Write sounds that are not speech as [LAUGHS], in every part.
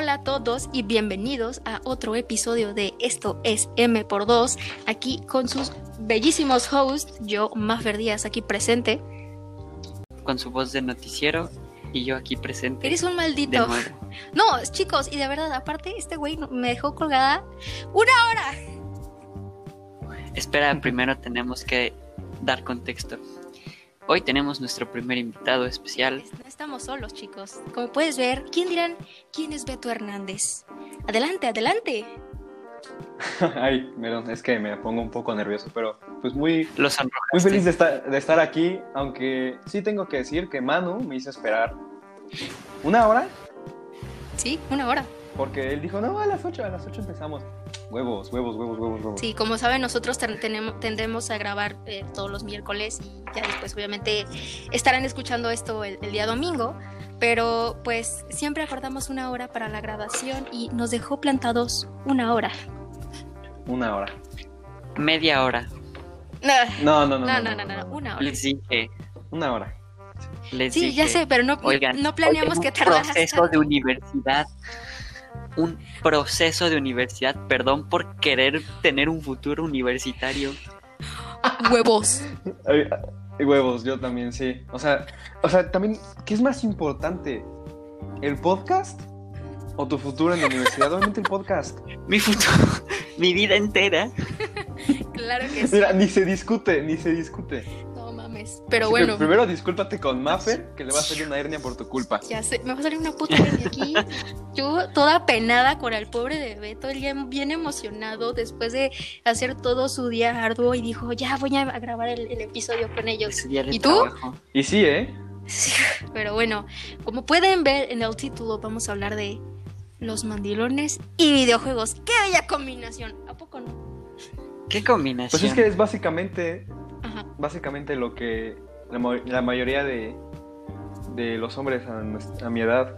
Hola a todos y bienvenidos a otro episodio de Esto es M por 2, aquí con sus bellísimos hosts, yo, Maffer Díaz, aquí presente. Con su voz de noticiero y yo aquí presente. Eres un maldito. [LAUGHS] No, chicos, y de verdad, aparte, este güey me dejó colgada una hora. Espera, primero tenemos que dar contexto. Hoy tenemos nuestro primer invitado especial. No estamos solos, chicos. Como puedes ver, ¿quién dirán quién es Beto Hernández? Adelante, adelante. [LAUGHS] Ay, perdón, es que me pongo un poco nervioso, pero pues muy, Los muy feliz de estar, de estar aquí, aunque sí tengo que decir que Manu me hizo esperar una hora, Sí, una hora. porque él dijo, no, a las 8, a las 8 empezamos. Huevos, huevos, huevos, huevos, huevos. Sí, como saben, nosotros tenemos, tendremos a grabar eh, todos los miércoles y ya después obviamente estarán escuchando esto el, el día domingo, pero pues siempre acordamos una hora para la grabación y nos dejó plantados una hora. Una hora. Media hora. No, No, no, no. no, no, no, no, una hora. Les dije. Una hora. Les Sí, ya dije, sé, pero no, Oigan, no planeamos hoy que tardara proceso de universidad. Un proceso de universidad. Perdón por querer tener un futuro universitario. huevos. Huevos, yo también, sí. O sea, o sea, también, ¿qué es más importante? ¿El podcast o tu futuro en la universidad? Obviamente el podcast. Mi futuro, mi vida entera. Claro que sí. Mira, ni se discute, ni se discute. Mames. Pero Así bueno, primero discúlpate con Maffer, que le va a salir una hernia por tu culpa. ya sé, me va a salir una puta de aquí. Yo toda penada con el pobre de Beto, él ya bien emocionado después de hacer todo su día arduo y dijo, ya voy a grabar el, el episodio con ellos. ¿Y tú? trabajo. Y sí, ¿eh? Sí, Pero bueno, como pueden ver en el título, vamos a hablar de los mandilones y videojuegos. ¡Qué bella combinación! ¿A poco no? ¿Qué combinación? Pues es que es básicamente. Básicamente lo que la, mo- la mayoría de, de los hombres a, a mi edad,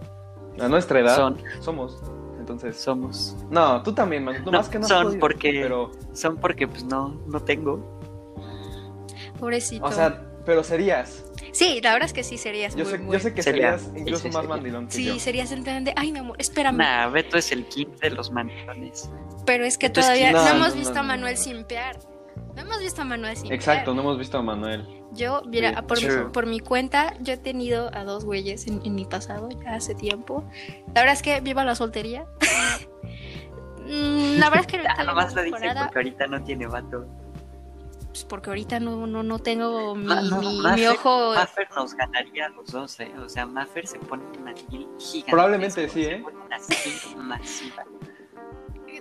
a nuestra edad, Son, somos. Entonces, somos. no, tú también, man. No, más que no son podido, porque- Pero, Son porque pues no, no tengo. Pobrecito. o sea, pero serías. sí, la verdad es que sí serías Yo muy, sé, muy- yo sé que Sería. serías incluso Sí, sí, más sería. mandilón que Sí, yo. serías el de, ay, mi amor, espérame. Nah, Beto es el king de los mandones. Pero es que Entonces, todavía no, no, no, hemos no, visto no, a no, Manuel no. simpear. No hemos visto a Manuel simpear. Exacto, no hemos visto a Manuel. Yo, mira, Sí, por, mi, por mi cuenta, yo he tenido a dos güeyes en, en mi pasado, ya hace tiempo. La verdad es que viva la soltería. Mm, la verdad es que [LAUGHS] Ah, estoy nomás lo dice porque ahorita no tiene vato. pues, porque ahorita no, no, no tengo mi, Ma- no, mi- mi Maffer- ojo. Maffer nos ganaría a los dos, ¿eh? O sea, Maffer se pone un mandil gigante. Probablemente sí, ¿eh? Se pone una masiva.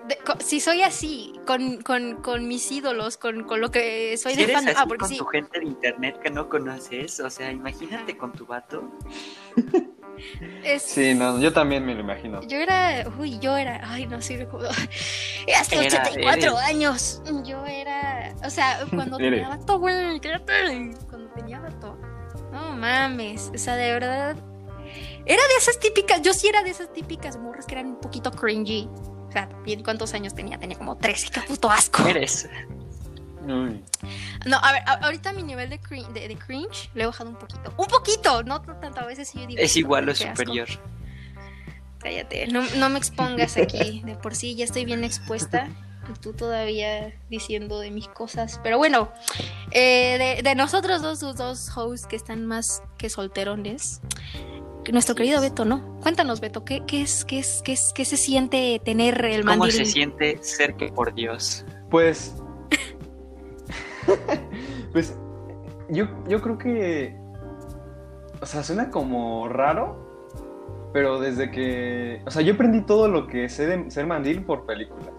De- si soy así, con, con, con mis ídolos, con, con lo que soy Si de fan. Ah, porque con sí. tu gente de internet que no conoces, o sea, imagínate con tu vato. es- Sí, no, yo también me lo imagino. Yo era, uy, yo era, ay, no sé, como, [LAUGHS] hasta Era, 84 eres. años. Yo era, o sea, [LAUGHS] cuando tenía vato, güey. Cuando tenía vato, no mames, o sea, de verdad, era de esas típicas, yo sí era de esas típicas morras que eran un poquito cringy. O sea, bien, ¿cuántos años tenía? Tenía como 13, qué puto asco. Eres. No, a ver, a- ahorita mi nivel de, crin- de, de cringe lo he bajado un poquito. Un poquito, no tanto, a veces sí yo digo. Es igual o asco. superior. Cállate, no, no me expongas aquí. De por sí ya estoy bien expuesta. Y tú todavía diciendo de mis cosas. Pero bueno, eh, de, de nosotros dos, sus dos hosts que están más que solterones. Nuestro querido Beto, ¿no? Cuéntanos, Beto, ¿qué, qué es, qué, es, qué, es, ¿qué se siente tener el ¿Cómo mandil? se siente ser que por Dios? Pues. [LAUGHS] pues. Yo, yo creo que. O sea, suena como raro. Pero desde que. O sea, yo aprendí todo lo que sé de ser mandil por películas.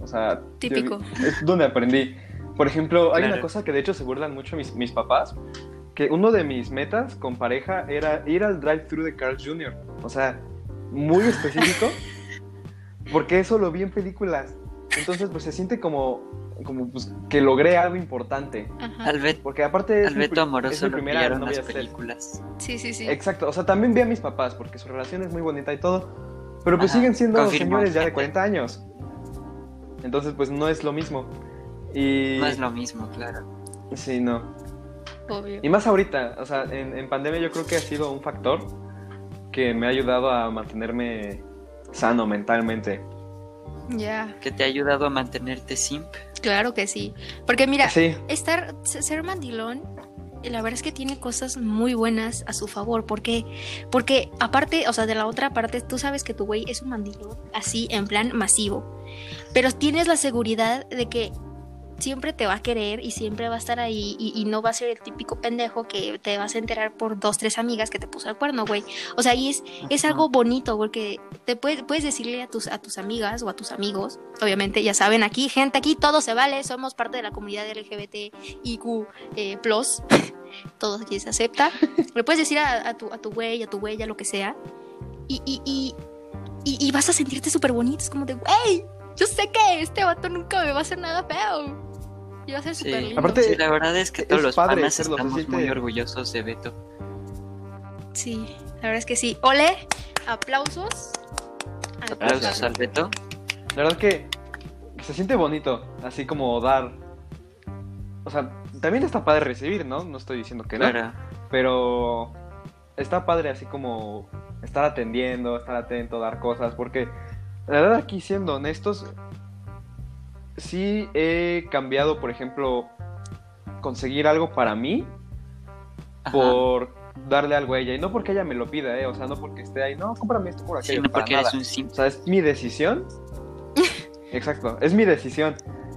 O sea. yo- Típico. es donde aprendí. Por ejemplo, hay una Claro. cosa que de hecho se burlan mucho mis, mis papás. Que uno de mis metas con pareja era ir al drive-thru de Carl Jr. O sea, muy específico. [LAUGHS] porque eso lo vi en películas. Entonces, pues se siente como, como pues, que logré algo importante. Ajá. Al, Bet- Porque aparte es, al mi, Beto pri- es amoroso mi lo primera novia las set. películas. Sí, sí, sí. Exacto, o sea, también vi a mis papás porque su relación es muy bonita y todo. Pero pues Ajá, siguen siendo confirmo. señores ya de 40 años. Entonces, pues no es lo mismo. Y... No es lo mismo, claro. Sí, no. Obvio. Y más ahorita, o sea, en, en pandemia yo creo que ha sido un factor que me ha ayudado a mantenerme sano mentalmente. Ya, que te ha ayudado a mantenerte simp. claro que sí. Porque mira, Sí, estar, ser mandilón, la verdad es que tiene cosas muy buenas a su favor. porque Porque aparte, o sea, de la otra parte, tú sabes que tu güey es un mandilón así, en plan masivo. Pero tienes la seguridad de que siempre te va a querer y siempre va a estar ahí y, y no va a ser el típico pendejo que te vas a enterar por dos, tres amigas que te puso el cuerno, güey. O sea, y es, es algo bonito porque te puedes, puedes decirle a tus, a tus amigas o a tus amigos, obviamente ya saben aquí, gente, aquí todo se vale, somos parte de la comunidad LGBTIQ eh, plus, [LAUGHS] todo aquí se acepta. [LAUGHS] Le puedes decir a, a tu, a tu güey, a tu güey, a lo que sea, y, y, y, y, y vas a sentirte súper bonito, es como de, güey, yo sé que este vato nunca me va a hacer nada feo. Y va a ser Sí. lindo. Aparte- Sí, la verdad es que es todos los padre panas estamos muy orgullosos de Beto. Sí, la verdad es que sí. Ole, aplausos. al Aplausos al Beto. la verdad que se siente bonito, así como dar. O sea, también está padre recibir, ¿no? No estoy diciendo que no. Claro. Pero está padre así como estar atendiendo, estar atento, dar cosas, porque la verdad aquí siendo honestos, sí he cambiado, por ejemplo, conseguir algo para mí Ajá. por darle algo a ella, y no porque ella me lo pida, ¿eh? o sea, no porque esté ahí, no, cómprame esto por Sí, aquello, no para porque nada. eres un simp. O sea, es mi decisión. [LAUGHS] Exacto, es mi decisión.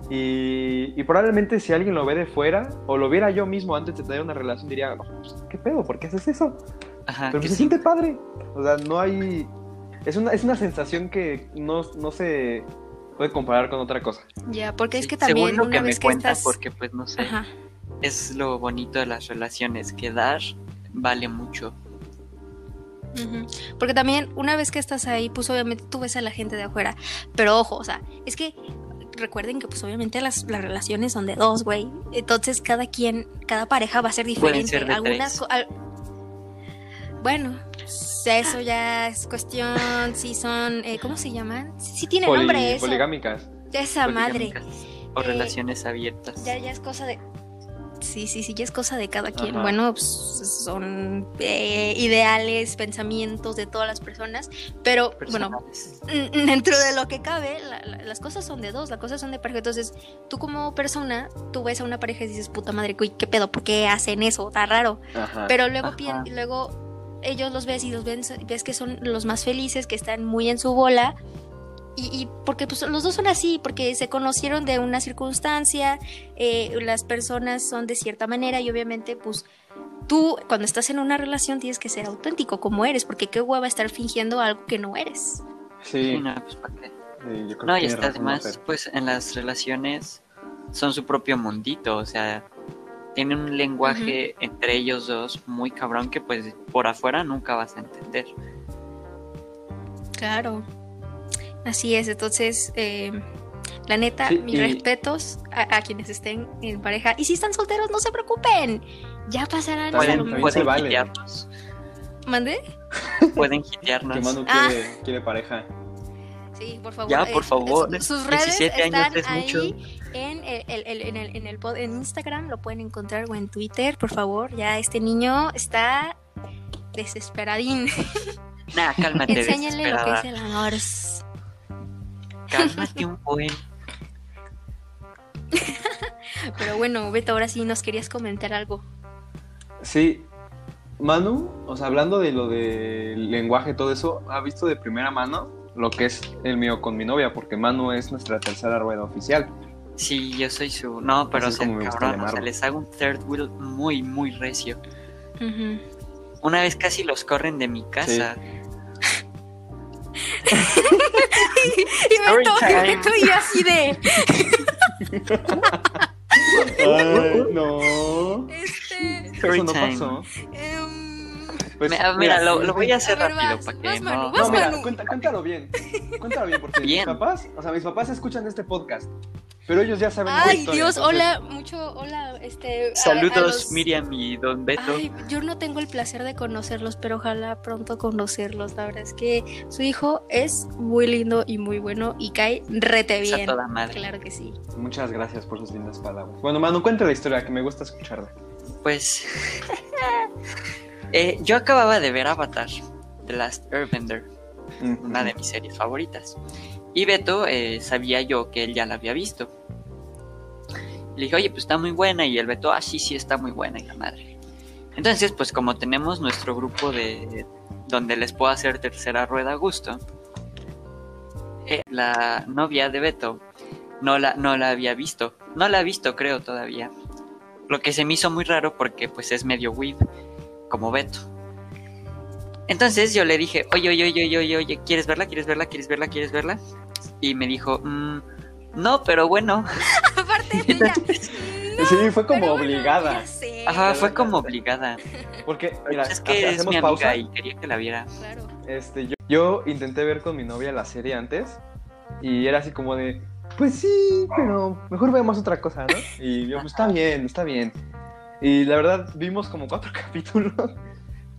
Y, y probablemente si alguien lo ve de fuera, o lo viera yo mismo antes de tener una relación, diría, "Pues, ¿qué pedo? ¿Por qué haces eso? Ajá, Pero se sí. siente padre. O sea, no hay... Es una, es una sensación que no, no se puede comparar con otra cosa. Ya, porque es que también Según lo una que me que cuentan, estás... porque pues no sé, Ajá. es lo bonito de las relaciones, que dar vale mucho. Porque también una vez que estás ahí, pues obviamente tú ves a la gente de afuera. Pero ojo, o sea, es que recuerden que pues obviamente las, las relaciones son de dos, güey. Entonces cada quien, cada pareja va a ser diferente. ser de Algunas... tres. co- al- Bueno, eso ya es cuestión, si son, eh, ¿cómo se llaman? Sí tiene Poli- nombre eso. poligámicas. Esa madre. Poligámicas O Eh, relaciones abiertas. Ya, ya es cosa de. Sí, sí, sí, ya es cosa de cada quien. Ajá. Bueno, pues, son eh, ideales, pensamientos de todas las personas. Pero bueno, Personales. dentro de lo que cabe, la- la- las cosas son de dos, las cosas son de pareja. Entonces, tú como persona, tú ves a una pareja y dices, puta madre, uy, ¿qué pedo? ¿Por qué hacen eso? Está raro. Ajá. Pero luego, luego ellos los ves y los ven, ves que son los más felices, que están muy en su bola. Y, y porque pues, los dos son así, porque se conocieron de una circunstancia, eh, las personas son de cierta manera y obviamente pues tú cuando estás en una relación tienes que ser auténtico como eres, porque qué hueva estar fingiendo algo que no eres. Sí, Sí, no, pues, ¿para qué? sí, yo creo No, que y está además, pues en las relaciones son su propio mundito, o sea, tienen un lenguaje entre ellos dos muy cabrón que pues por afuera nunca vas a entender. Claro. Así es, entonces, eh, la neta, Sí, mis y- respetos a, a quienes estén en pareja. Y si están solteros, no se preocupen. Ya pasarán También- pueden vale. hitearnos, ¿Mandé? pueden Que. Manu Ah. quiere pareja. Sí, por favor. Ya, eh, por favor, su- sus redes 17 años están es mucho. ahí en el, el- el- en, el, en, el pod- en Instagram, lo pueden encontrar o en Twitter, por favor. Ya este niño está desesperadín. [LAUGHS] Nah, cálmate, Enséñale lo que es el amor. Cálmate un buen. [LAUGHS] Pero bueno, Beto, ahora sí nos querías comentar algo. Sí, Manu, o sea, hablando de lo del lenguaje y todo eso, ha visto de primera mano lo que es el mío con mi novia, porque Manu es nuestra tercera rueda oficial. Sí, yo soy su. No, pero me gusta cabrón, o sea, les hago un third wheel muy, muy recio. Una vez casi los corren de mi casa. Y. Beto y así de. Ay, no. Este. Eso no pasó. Pues, ah, mira, lo, lo voy a hacer A ver, rápido vas, para que vas, no. Vas, No, mira, cuenta- cuéntalo bien. Cuéntalo bien, porque Bien. mis papás, o sea, mis papás escuchan este podcast, pero ellos ya saben Ay, historia, Dios, entonces- hola, mucho, hola, este. a- a Saludos, los- Miriam y Don Beto. Ay, yo no tengo el placer de conocerlos, pero ojalá pronto conocerlos. La verdad es que su hijo es muy lindo y muy bueno y cae rete Es a bien. toda madre. Claro que sí. Muchas gracias por sus lindas palabras. Bueno, Manu, cuenta la historia, que me gusta escucharla. Pues. [LAUGHS] eh, yo acababa de ver Avatar, The Last Airbender. Una de mis series favoritas. Y Beto eh, sabía yo que él ya la había visto. Le dije, oye, pues está muy buena. Y el Beto, ah, sí, sí, está muy buena. Y la madre. Entonces, pues como tenemos nuestro grupo de donde les puedo hacer tercera rueda a gusto, eh, la novia de Beto no la, no la había visto. No la ha visto, creo, todavía. Lo que se me hizo muy raro porque pues es medio weeb, como Beto. Entonces yo le dije, oye, oye, oye, oye, oye, oye, ¿quieres verla? ¿Quieres verla? ¿Quieres verla? ¿Quieres verla? Y me dijo, "Mm, no, pero bueno. [LAUGHS] Aparte, ella. Sí, fue como bueno, obligada. sé, Ajá, fue como obligada. Porque, mira, Pues es que es hacemos mi amiga pausa. y quería que la viera. Claro. Este, yo, yo intenté ver con mi novia la serie antes y era así como de, pues sí, pero mejor veamos otra cosa, ¿no? Y yo, pues está bien, está bien. Y la verdad, vimos como cuatro [LAUGHS] capítulos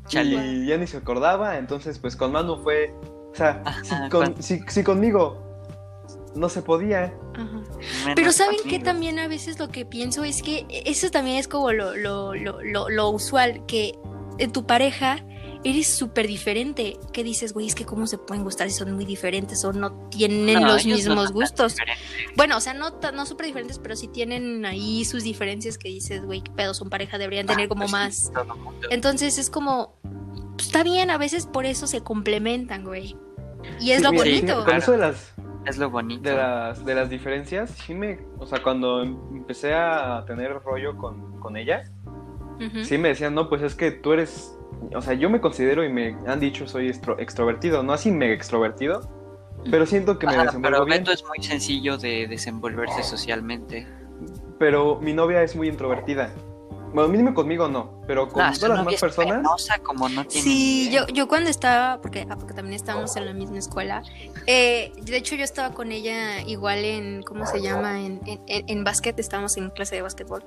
Chale. y ya ni se acordaba, entonces pues con Manu fue, o sea, si, con- si- si conmigo no se podía, Ajá. Pero ¿saben qué conmigo. también a veces lo que pienso es que eso también es como lo, lo, lo, lo, lo usual, que en tu pareja eres súper diferente. Que dices, güey, es que cómo se pueden gustar si son muy diferentes o no tienen No, los no mismos gustos. Bueno, o sea, no, no súper diferentes, pero sí tienen ahí sus diferencias que dices, güey, qué pedo, son pareja, deberían tener Ah, como pues más. todo mundo. Entonces es como, pues, está bien, a veces por eso se complementan, güey. Y es Sí, lo mira, sí, bonito. con Claro. eso de las, Es lo bonito. de las, de las diferencias, sí me, o sea, cuando empecé a tener rollo con, con ella. Sí, me decían, no, pues es que tú eres, o sea, yo me considero y me han dicho soy extro- extrovertido, no así mega extrovertido, pero siento que me desenvuelvo pero bien, Beto es muy sencillo de desenvolverse socialmente. pero mi novia es muy introvertida. Bueno, mínimo conmigo no, pero con No, todas las demás es personas, penosa como no tiene Sí, yo, yo cuando estaba, porque, ah, porque también estábamos en la misma escuela, eh, de hecho yo estaba con ella igual en, ¿cómo se llama? En, en, en, en básquet, estábamos en clase de básquetbol.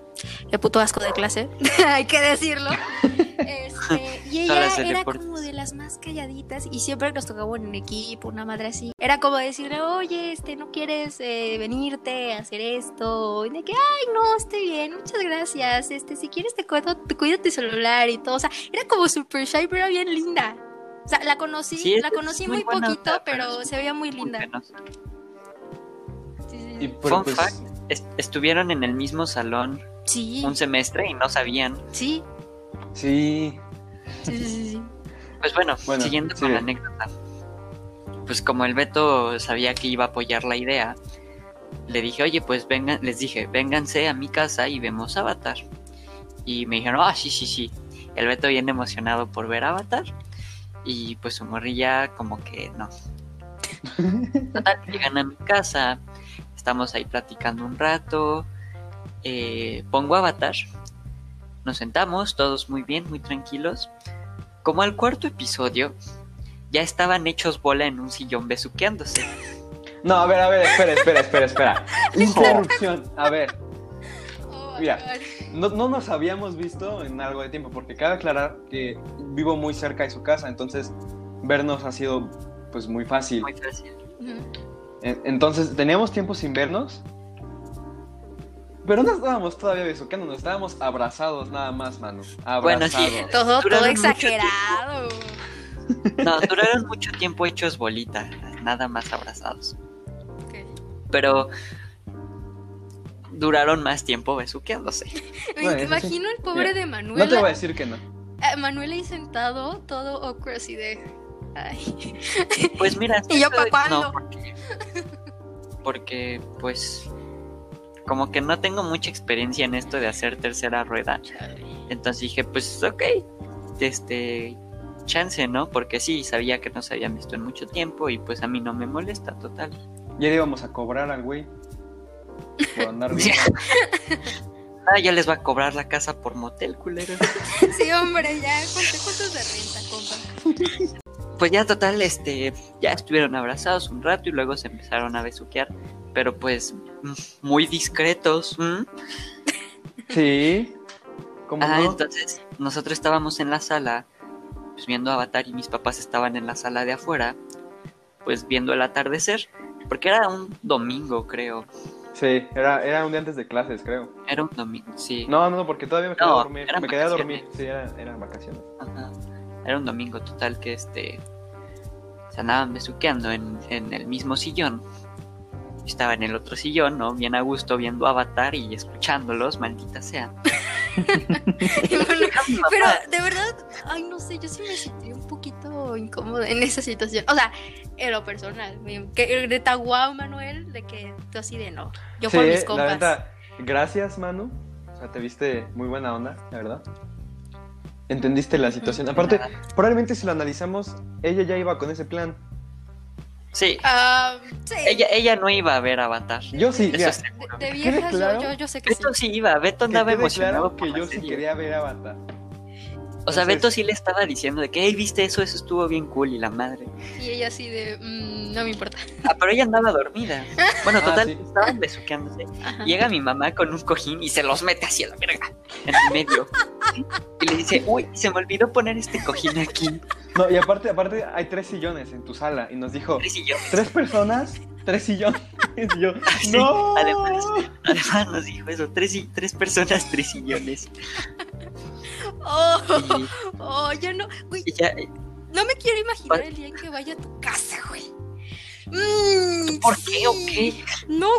El puto asco de clase, [LAUGHS] hay que decirlo. [LAUGHS] Este, y ella era deportes. como de las más calladitas y siempre nos tocaba en equipo, una madre así. Era como decirle, oye, este, ¿no quieres eh, venirte a hacer esto? Y de que, ay, no, estoy bien, muchas gracias. Este, si quieres te cuido, te cuido tu celular y todo. O sea, era como super shy, pero era bien linda. O sea, la conocí, Sí, la conocí muy poquito, onda, pero, se veía muy Muy linda. Sí, sí, y Fun pues, fact, est- estuvieron en el mismo salón Sí, un semestre y no sabían. sí, sí, sí, sí, sí, sí. Pues bueno, Bueno, siguiendo sí. con la anécdota. Pues como el Beto sabía que iba a apoyar la idea, le dije, oye, pues vengan, les dije, vénganse a mi casa y vemos Avatar. Y me dijeron, ah, sí, sí, sí. El Beto bien emocionado por ver Avatar. Y pues su morrilla como que no. Total, [LAUGHS] llegan a mi casa, estamos ahí platicando un rato, eh, pongo Avatar, nos sentamos, todos muy bien, muy tranquilos. Como al cuarto episodio, ya estaban hechos bola en un sillón besuqueándose. no, a ver, a ver, espera, espera, espera, espera, [LAUGHS] interrupción, a ver, Oh, Mira. No, no nos habíamos visto en algo de tiempo, porque cabe aclarar que vivo muy cerca de su casa, entonces vernos ha sido pues muy fácil. Muy fácil. Entonces, teníamos tiempo sin vernos. Pero no estábamos todavía besuqueando, nos estábamos abrazados nada más, mano. Bueno, Abrazados. sí. Todo, todo exagerado. No, duraron mucho tiempo hechos bolita, nada más abrazados. Ok. Pero duraron más tiempo besuqueándose. [LAUGHS] Me Bueno, eso sí. imagino el pobre Mira, de No te voy a decir que no. eh, Manuela ahí sentado, todo awkward así de. Ay. [LAUGHS] Pues mira, ¿Y yo eso- pa' cuándo? No, porque, porque, pues, como que no tengo mucha experiencia en esto de hacer tercera rueda. Entonces dije, pues, ok, este, chance, ¿no? Porque sí, sabía que no se habían visto en mucho tiempo y pues a mí no me molesta, total. Ya le íbamos a cobrar al güey. Por andar [LAUGHS] bien. Ah, ya les va a cobrar la casa por motel, culero. [LAUGHS] Sí, hombre, ya. ¿Cuánto, cuánto de renta, compa? Pues ya total, este, ya estuvieron abrazados un rato y luego se empezaron a besuquear, pero pues mm, muy discretos. ¿m? Sí. ¿Cómo Ah, no? entonces nosotros estábamos en la sala, pues viendo Avatar y mis papás estaban en la sala de afuera, pues viendo el atardecer, porque era un domingo, creo. Sí, era, era un día antes de clases, creo. Era un domingo, sí. No, no, porque todavía me quedé No, a dormir. eran Me quedé a dormir. Sí, era- eran vacaciones. Ajá. Era un domingo total que este se andaban besuqueando en, en el mismo sillón. Yo Estaba en el otro sillón, ¿no? Bien a gusto viendo Avatar y escuchándolos, maldita sea. [LAUGHS] [LAUGHS] Bueno, pero de verdad, ay, no sé, yo sí me sentí un poquito incómoda en esa situación. O sea, en lo personal, que de tan guau, Manuel, de que tú así de no. Yo por Sí, mis la compas. neta, gracias, Manu. O sea, te viste muy buena onda, la verdad. Entendiste la situación. Aparte, probablemente si lo analizamos, ella ya iba con ese plan. Sí, Ah, sí. ella, ella no iba a ver Avatar. Yo sí, Eso mira, es de, de ¿Quede viejas, yo- claro? yo, yo sé que sí. Beto sí iba, Beto andaba emocionado. claro por que la yo sí quería ver Avatar. O sea, Beto sí le estaba diciendo de que, hey, viste eso, eso estuvo bien cool y la madre. Y ella así de, "Mm, no me importa. Ah, pero ella andaba dormida. [LAUGHS] Bueno, Ah, total, sí. estaban besuqueándose. Ajá. Llega mi mamá con un cojín y se los mete así a la verga, en el medio. Y le dice, uy, se me olvidó poner este cojín aquí. No, y aparte, aparte hay tres sillones en tu sala. Y nos dijo, Tres yo. tres personas, tres sillones. [LAUGHS] Y yo, [LAUGHS] Sí, no. además. Además nos dijo eso, tres, y- tres personas, tres sillones. Oh, Y, oh, yo no, güey, ya, no me quiero imaginar el día en que vaya a tu casa, güey. Mm, ¿por qué o qué? No,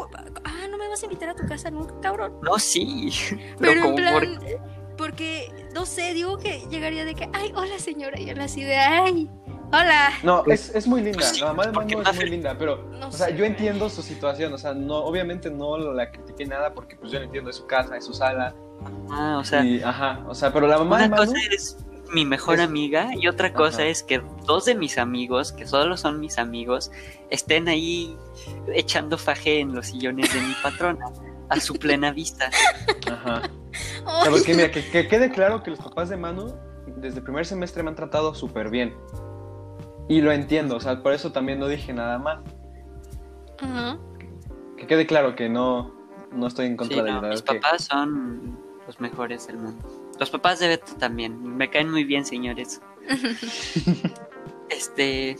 ah, no me vas a invitar a tu casa nunca, cabrón. No, sí. [LAUGHS] Pero en como plan, por- porque, no sé, digo que llegaría de que, ay, hola señora, y él así de, ay, hola. No, es, es muy linda. La mamá de no es muy linda, pero, No o sea, sé, yo entiendo su situación. O sea, no, obviamente no la critiqué nada porque, pues, yo no entiendo de su casa, de su sala. Ah, o sea, y, ajá, o sea, pero la mamá de una cosa es mi mejor es- amiga y otra cosa Ajá. es que dos de mis amigos, que solo son mis amigos, estén ahí echando faje en los sillones de mi patrona [LAUGHS] a su plena vista. Ajá. O sea, Ay, porque mira, que, que quede claro que los papás de Manu desde el primer semestre me han tratado súper bien. Y lo entiendo, o sea, por eso también no dije nada más. Ajá. Que quede claro que no, no estoy en contra Sí, de no, mis papás son los mejores del mundo. Los papás de Beto también. Me caen muy bien, señores. [LAUGHS] Este,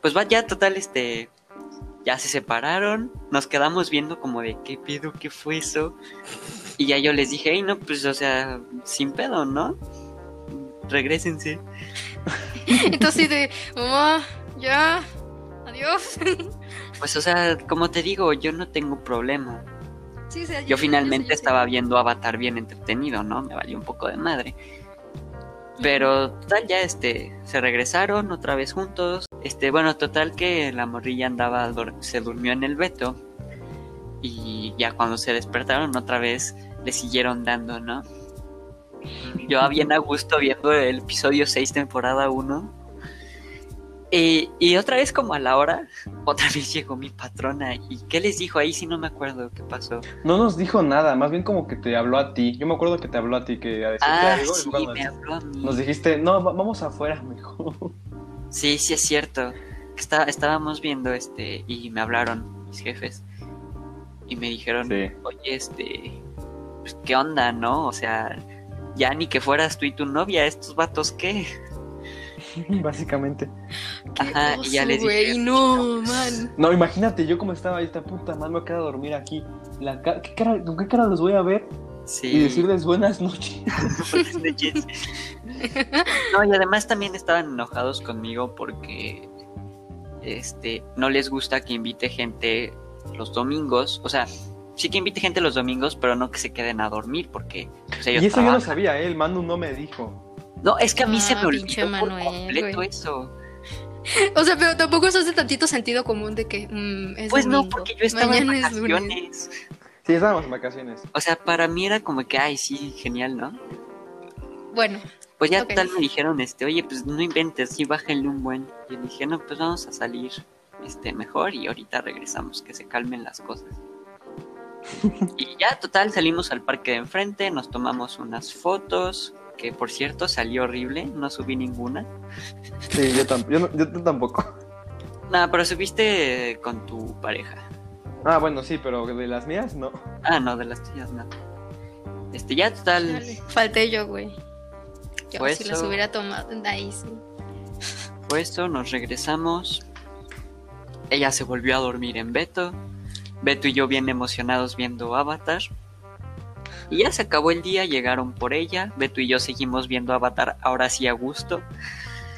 pues va ya total, este, ya se separaron. Nos quedamos viendo como de qué pedo, qué fue eso. Y ya yo les dije, hey, no, pues, o sea, sin pedo, ¿no? Regrésense. [LAUGHS] Entonces de, mamá, ya, adiós. [LAUGHS] Pues, o sea, como te digo, yo no tengo problema. Sí, o sea, Yo finalmente yo estaba viendo Avatar bien entretenido, ¿no? Me valió un poco de madre. Pero total, ya este, se regresaron otra vez juntos. Este, bueno, total que la morrilla andaba, se durmió en el veto. Y ya cuando se despertaron otra vez le siguieron dando, ¿no? Yo [LAUGHS] bien a gusto viendo el episodio 6, temporada 1. Y, y otra vez como a la hora, [LAUGHS] otra vez llegó mi patrona. ¿Y qué les dijo? Ahí sí no me acuerdo qué pasó. No nos dijo nada, más bien como que te habló a ti. Yo me acuerdo que te habló a ti, que a decirte Ah, algo. sí, me habló a mí. Nos dijiste, no, va- vamos afuera, [LAUGHS] mejor. Sí, sí es cierto. Está, estábamos viendo este y me hablaron mis jefes y me dijeron, Sí. oye, este, pues, ¿qué onda, no? O sea, ya ni que fueras tú y tu novia, estos vatos, ¿qué? [LAUGHS] Básicamente. Qué Ajá, y ya les dije, no, man. No, imagínate, yo como estaba ahí, esta puta madre, me voy a quedar a dormir aquí. La ca- ¿qué cara- ¿Con qué cara los voy a ver? Sí. Y decirles buenas noches. [LAUGHS] Buenas noches. [LAUGHS] No, y además también estaban enojados conmigo porque este no les gusta que invite gente los domingos. O sea, sí que invite gente los domingos, pero no que se queden a dormir porque pues, ellos Y eso yo no sabía, ¿eh? el Manu no me dijo. No, es que a mí se me olvidó por Manuel, completo güey. eso. O sea, pero tampoco eso hace tantito sentido común de que mm, es Pues no, porque yo estaba en mañana es vacaciones. Sí, estábamos en vacaciones. O sea, para mí era como que, ay, sí, genial, ¿no? Bueno, Pues ya Ok. tal me dijeron, este, oye, pues no inventes, sí, bájenle un buen. Y le dije, no, pues vamos a salir este, mejor y ahorita regresamos, que se calmen las cosas. [LAUGHS] y ya, total, salimos al parque de enfrente, nos tomamos unas fotos, que por cierto salió horrible, no subí ninguna. Sí, yo, tam- yo, no- yo tampoco. Nada, pero subiste con tu pareja. Ah, bueno, sí, pero de las mías no. Ah, no, de las tuyas no. Este, ya total, chale, falté yo, güey. Yo Pues si las eso. hubiera tomado, ahí sí. fue esto, nos regresamos. Ella se volvió a dormir en Beto. Beto y yo bien emocionados viendo Avatar. Y ya se acabó el día, llegaron por ella. Beto y yo seguimos viendo Avatar ahora sí a gusto.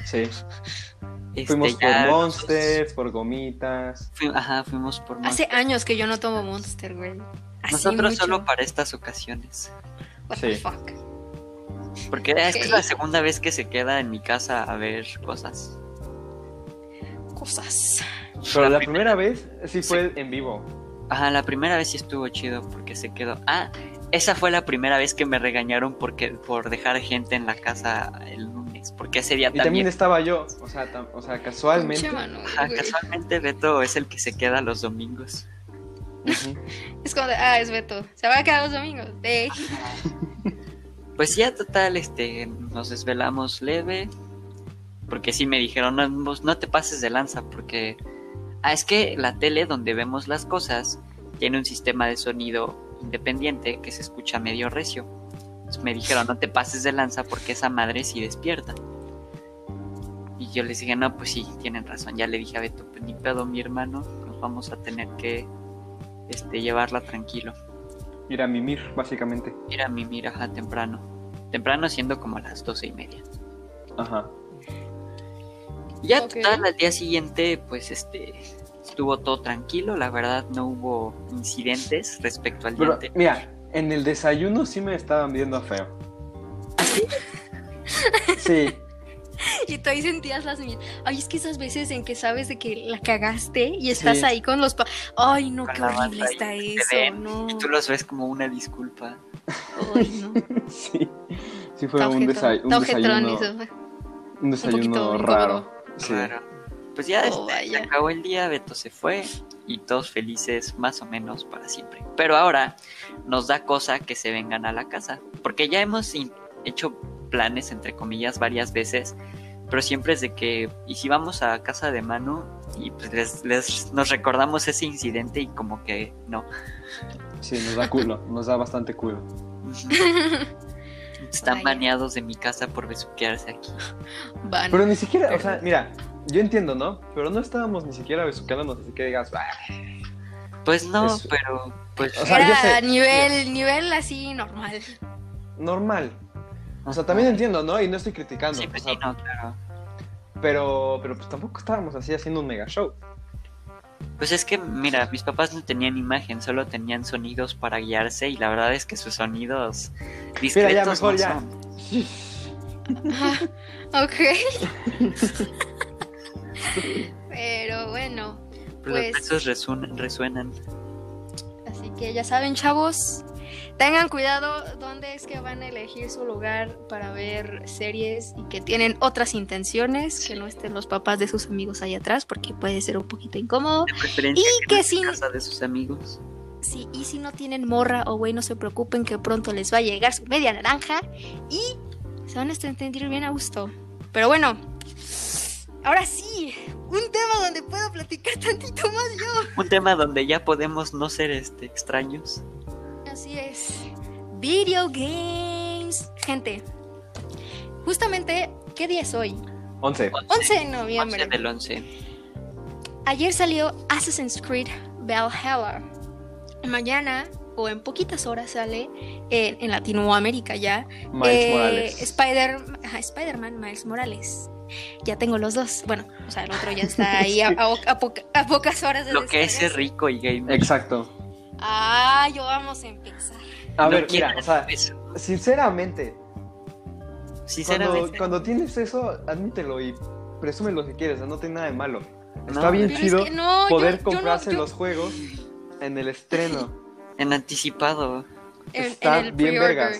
Sí. Este, Fuimos ya por Monsters, por gomitas. fui- ajá, fuimos por Hace Monster. años que yo no tomo Monster, güey. Así Nosotros mucho. solo para estas ocasiones. What the Sí. fuck. Porque es que es la segunda vez que se queda en mi casa a ver cosas. Cosas. Pero la primera- primera vez sí fue en vivo. Ajá, la primera vez sí estuvo chido porque se quedó. Ah, esa fue la primera vez que me regañaron porque por dejar gente en la casa el Porque ese día Y también también. estaba yo. O sea, tam- o sea casualmente. Ajá, casualmente Beto es el que se queda los domingos. [LAUGHS] Es como de, ah, es Beto. Se va a quedar los domingos. Pues ya total, este, nos desvelamos leve. Porque sí me dijeron, no, vos no te pases de lanza, porque. Ah, es que la tele donde vemos las cosas tiene un sistema de sonido independiente que se escucha medio recio. Entonces me dijeron, no te pases de lanza porque esa madre sí despierta. Y yo les dije, no, pues sí, tienen razón. Ya le dije a Beto, pues ni pedo, mi hermano, nos vamos a tener que este, llevarla tranquilo. Ir a mimir, básicamente. Ir a mi miraja temprano. Temprano siendo como las doce y media. Ajá. Y ya total, al día siguiente, pues este estuvo todo tranquilo, la verdad no hubo incidentes respecto al día Pero mira, en el desayuno sí me estaban viendo feo. Sí, [LAUGHS] Y tú ahí sentías las mi- Ay, es que esas veces en que sabes de que la cagaste y estás Sí. ahí con los pa... Ay, no, Con qué horrible está eso, ven, no. Y tú los ves como una disculpa. Ay, no. [LAUGHS] sí. Sí fue un, ojetón, desa- un desayuno, eso. un desayuno raro. Sí. Claro. Pues ya Oh, este, se vaya. acabó el día, Beto se fue y todos felices más o menos para siempre. Pero ahora nos da cosa que se vengan a la casa, porque ya hemos hecho planes entre comillas varias veces, pero siempre es de que y si vamos a casa de Manu y pues les, les- nos recordamos ese incidente y como que no. Sí, nos da culo, nos da bastante culo. Están Vaya. baneados de mi casa por besuquearse aquí. Van. Pero ni siquiera, o sea, mira, yo entiendo, ¿no? Pero no estábamos ni siquiera besuqueándonos, así que digas. Pues no, Es- pero pues O sea, Era yo sé- nivel, nivel así normal. normal. O sea, también entiendo, ¿no? Y no estoy criticando. sí, o pues sea, sí, no, claro. pero, pero pues tampoco estábamos así haciendo un mega show. Pues es que, mira, mis papás no tenían imagen, solo tenían sonidos para guiarse y la verdad es que sus sonidos discretos Mira, ya, mejor no ya. son. Ah, ok. [LAUGHS] [LAUGHS] Pero bueno, Pero Pues- los besos resuenan, resuenan. así que ya saben, chavos, tengan cuidado dónde es que van a elegir su lugar para ver series y que tienen otras intenciones, que no estén los papás de sus amigos ahí atrás, porque puede ser un poquito incómodo. De preferencia Y que, que no esté sin- en casa de sus amigos. Sí, y si no tienen morra o güey, no se preocupen que pronto les va a llegar su media naranja y se van a sentir bien a gusto. Pero bueno, ahora sí, un tema donde puedo platicar [LAUGHS] tantito más yo. Un tema donde ya podemos no ser este extraños. Así es. Video games. Gente, justamente, ¿qué día es hoy? 11. 11 de 11 noviembre. del 11. Ayer salió Assassin's Creed Valhalla. Mañana o en poquitas horas sale en, en Latinoamérica ya Miles eh, Morales. Spider, ajá, Spider-Man Miles Morales. Ya tengo los dos. Bueno, o sea, el otro ya está ahí a, a- a poca- a pocas horas de Lo que es rico y gamer. Exacto. Ah, yo vamos a empezar. A No ver, mira, o sea, eso. sinceramente, cuando, Sinceramente, cuando tienes eso, admítelo y presúmelo si quieres, o sea, no tiene nada de malo. Está No. bien chido es que no, yo- poder yo no- comprarse yo- los juegos en el estreno. en anticipado. En, Está en el bien vergas.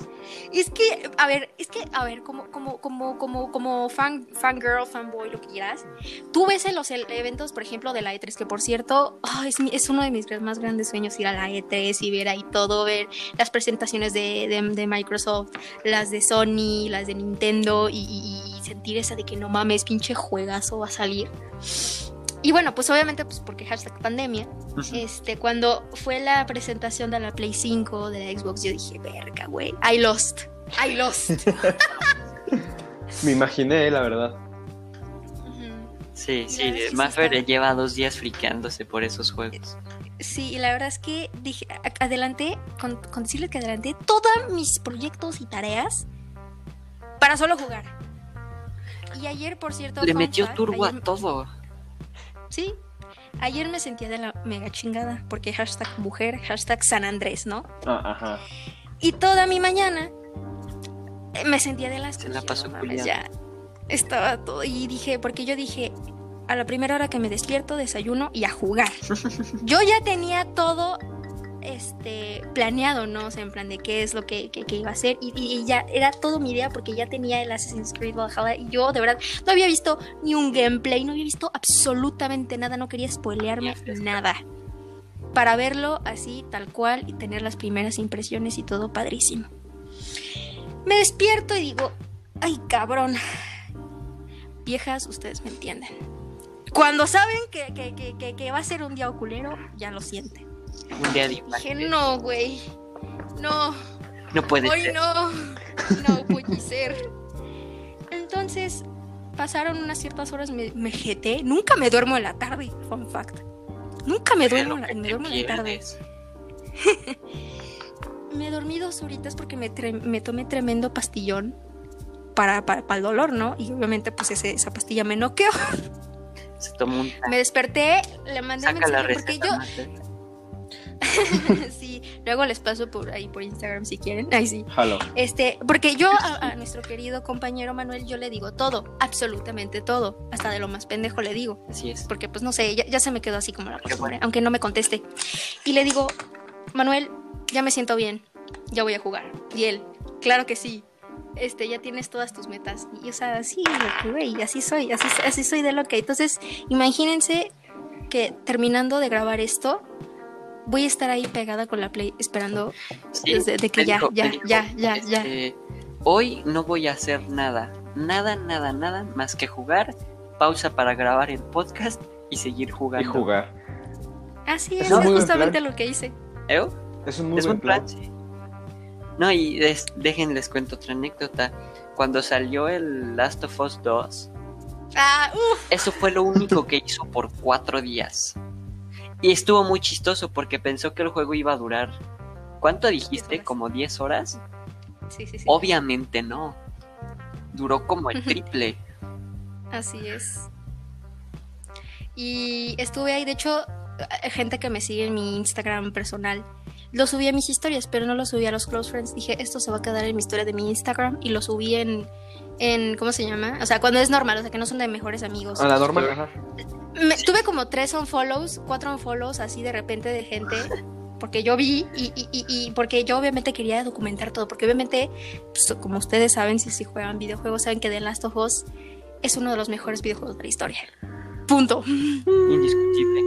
Es que, a ver, es que, a ver, como, como, como, como, como fan, fangirl, fanboy, lo que quieras, tú ves en los el- eventos, por ejemplo, de la E3, que por cierto, es, mi- es uno de mis más grandes sueños ir a la E3 y ver ahí todo, ver las presentaciones de, de- de Microsoft, las de Sony, las de Nintendo y- y sentir esa de que no mames, pinche juegazo va a salir. Y bueno, pues obviamente, pues porque hashtag pandemia, este, cuando fue la presentación de la Play 5, de la Xbox, yo dije, verga, güey, I lost, I lost. [LAUGHS] Me imaginé, la verdad. Sí, sí, sí Maffer está- lleva dos días friqueándose por esos juegos. Sí, y la verdad es que dije, adelanté, con, con decirles que adelanté todos mis proyectos y tareas para solo jugar. Y ayer, por cierto, Le metió fact, turbo a todo. Sí. Ayer me sentía de la mega chingada porque hashtag mujer, hashtag San Andrés, ¿no? Ah, ajá. Y toda mi mañana eh, me sentía de las Se la pasó ya estaba todo y dije, porque yo dije, a la primera hora que me despierto, desayuno y a jugar. [LAUGHS] yo ya tenía todo este planeado, ¿no? O sea, en plan de qué es lo que, que- que iba a hacer y, ya era todo mi idea porque ya tenía el Assassin's Creed Valhalla y yo de verdad no había visto ni un gameplay, no había visto absolutamente nada, no quería spoilearme está. nada. Para verlo así, tal cual, y tener las primeras impresiones y todo padrísimo. Me despierto y digo, ay cabrón. Viejas, ustedes me entienden. Cuando saben que va a ser un día oculero, ya lo sienten. Un día de Dije, no, güey. No, No puede hoy ser. no. No puede ser. Entonces, pasaron unas ciertas horas, me, me jeté. Nunca me duermo en la tarde, fun fact. Nunca me duermo, en la- me duermo en la tarde. [LAUGHS] Me dormí dos horitas porque me, tomé tremendo pastillón para, para, para el dolor, ¿no? Y obviamente pues ese- esa pastilla me noqueó. Se tomó un Me desperté, le mandé Saca mensaje porque yo... [LAUGHS] Sí, luego les paso por ahí por Instagram si quieren. Ay, sí. Jalo. Este, porque yo a, a nuestro querido compañero Manuel yo le digo todo, absolutamente todo, hasta de lo más pendejo le digo, Así es. porque pues no sé, ya, ya se me quedó así como la costumbre, aunque no me conteste. Y le digo, Manuel, ya me siento bien, ya voy a jugar. Y él, claro que sí. Este, ya tienes todas tus metas. Y o sea, sí, güey, así soy, así, así soy de lo que. Entonces, imagínense que terminando de grabar esto, voy a estar ahí pegada con la play esperando Sí, desde de que ya, dijo- ya, dijo, ya, ya, ya. este, Hoy no voy a hacer nada, nada, nada, nada más que jugar, pausa para grabar el podcast y seguir Y jugando. jugar. Así Es es, es justamente lo que hice. ¿Eh? Es un muy es buen plan. plan, sí. No, y des- déjenles cuento otra anécdota. Cuando salió el Last of Us 2, Ah, eso fue lo único que hizo por cuatro días. Y estuvo muy chistoso porque pensó que el juego iba a durar. ¿Cuánto dijiste? ¿Como 10 horas? Sí, sí, sí. Obviamente no. Duró como el triple. Así es. Y estuve ahí, de hecho, eh, gente que me sigue en mi Instagram personal, lo subí a mis historias, pero no lo subí a los close friends. Dije, esto se va a quedar en mi historia de mi Instagram y lo subí en, en ¿cómo se llama? O sea, cuando es normal, o sea, que no son de mejores amigos. A la normal, ajá. Me- tuve como tres unfollows, cuatro unfollows así de repente de gente. Porque yo vi y, y- y- y porque yo obviamente quería documentar todo. Porque obviamente, pues, como ustedes saben, si, si juegan videojuegos, saben que The Last of Us es uno de los mejores videojuegos de la historia. Punto. Indiscutible.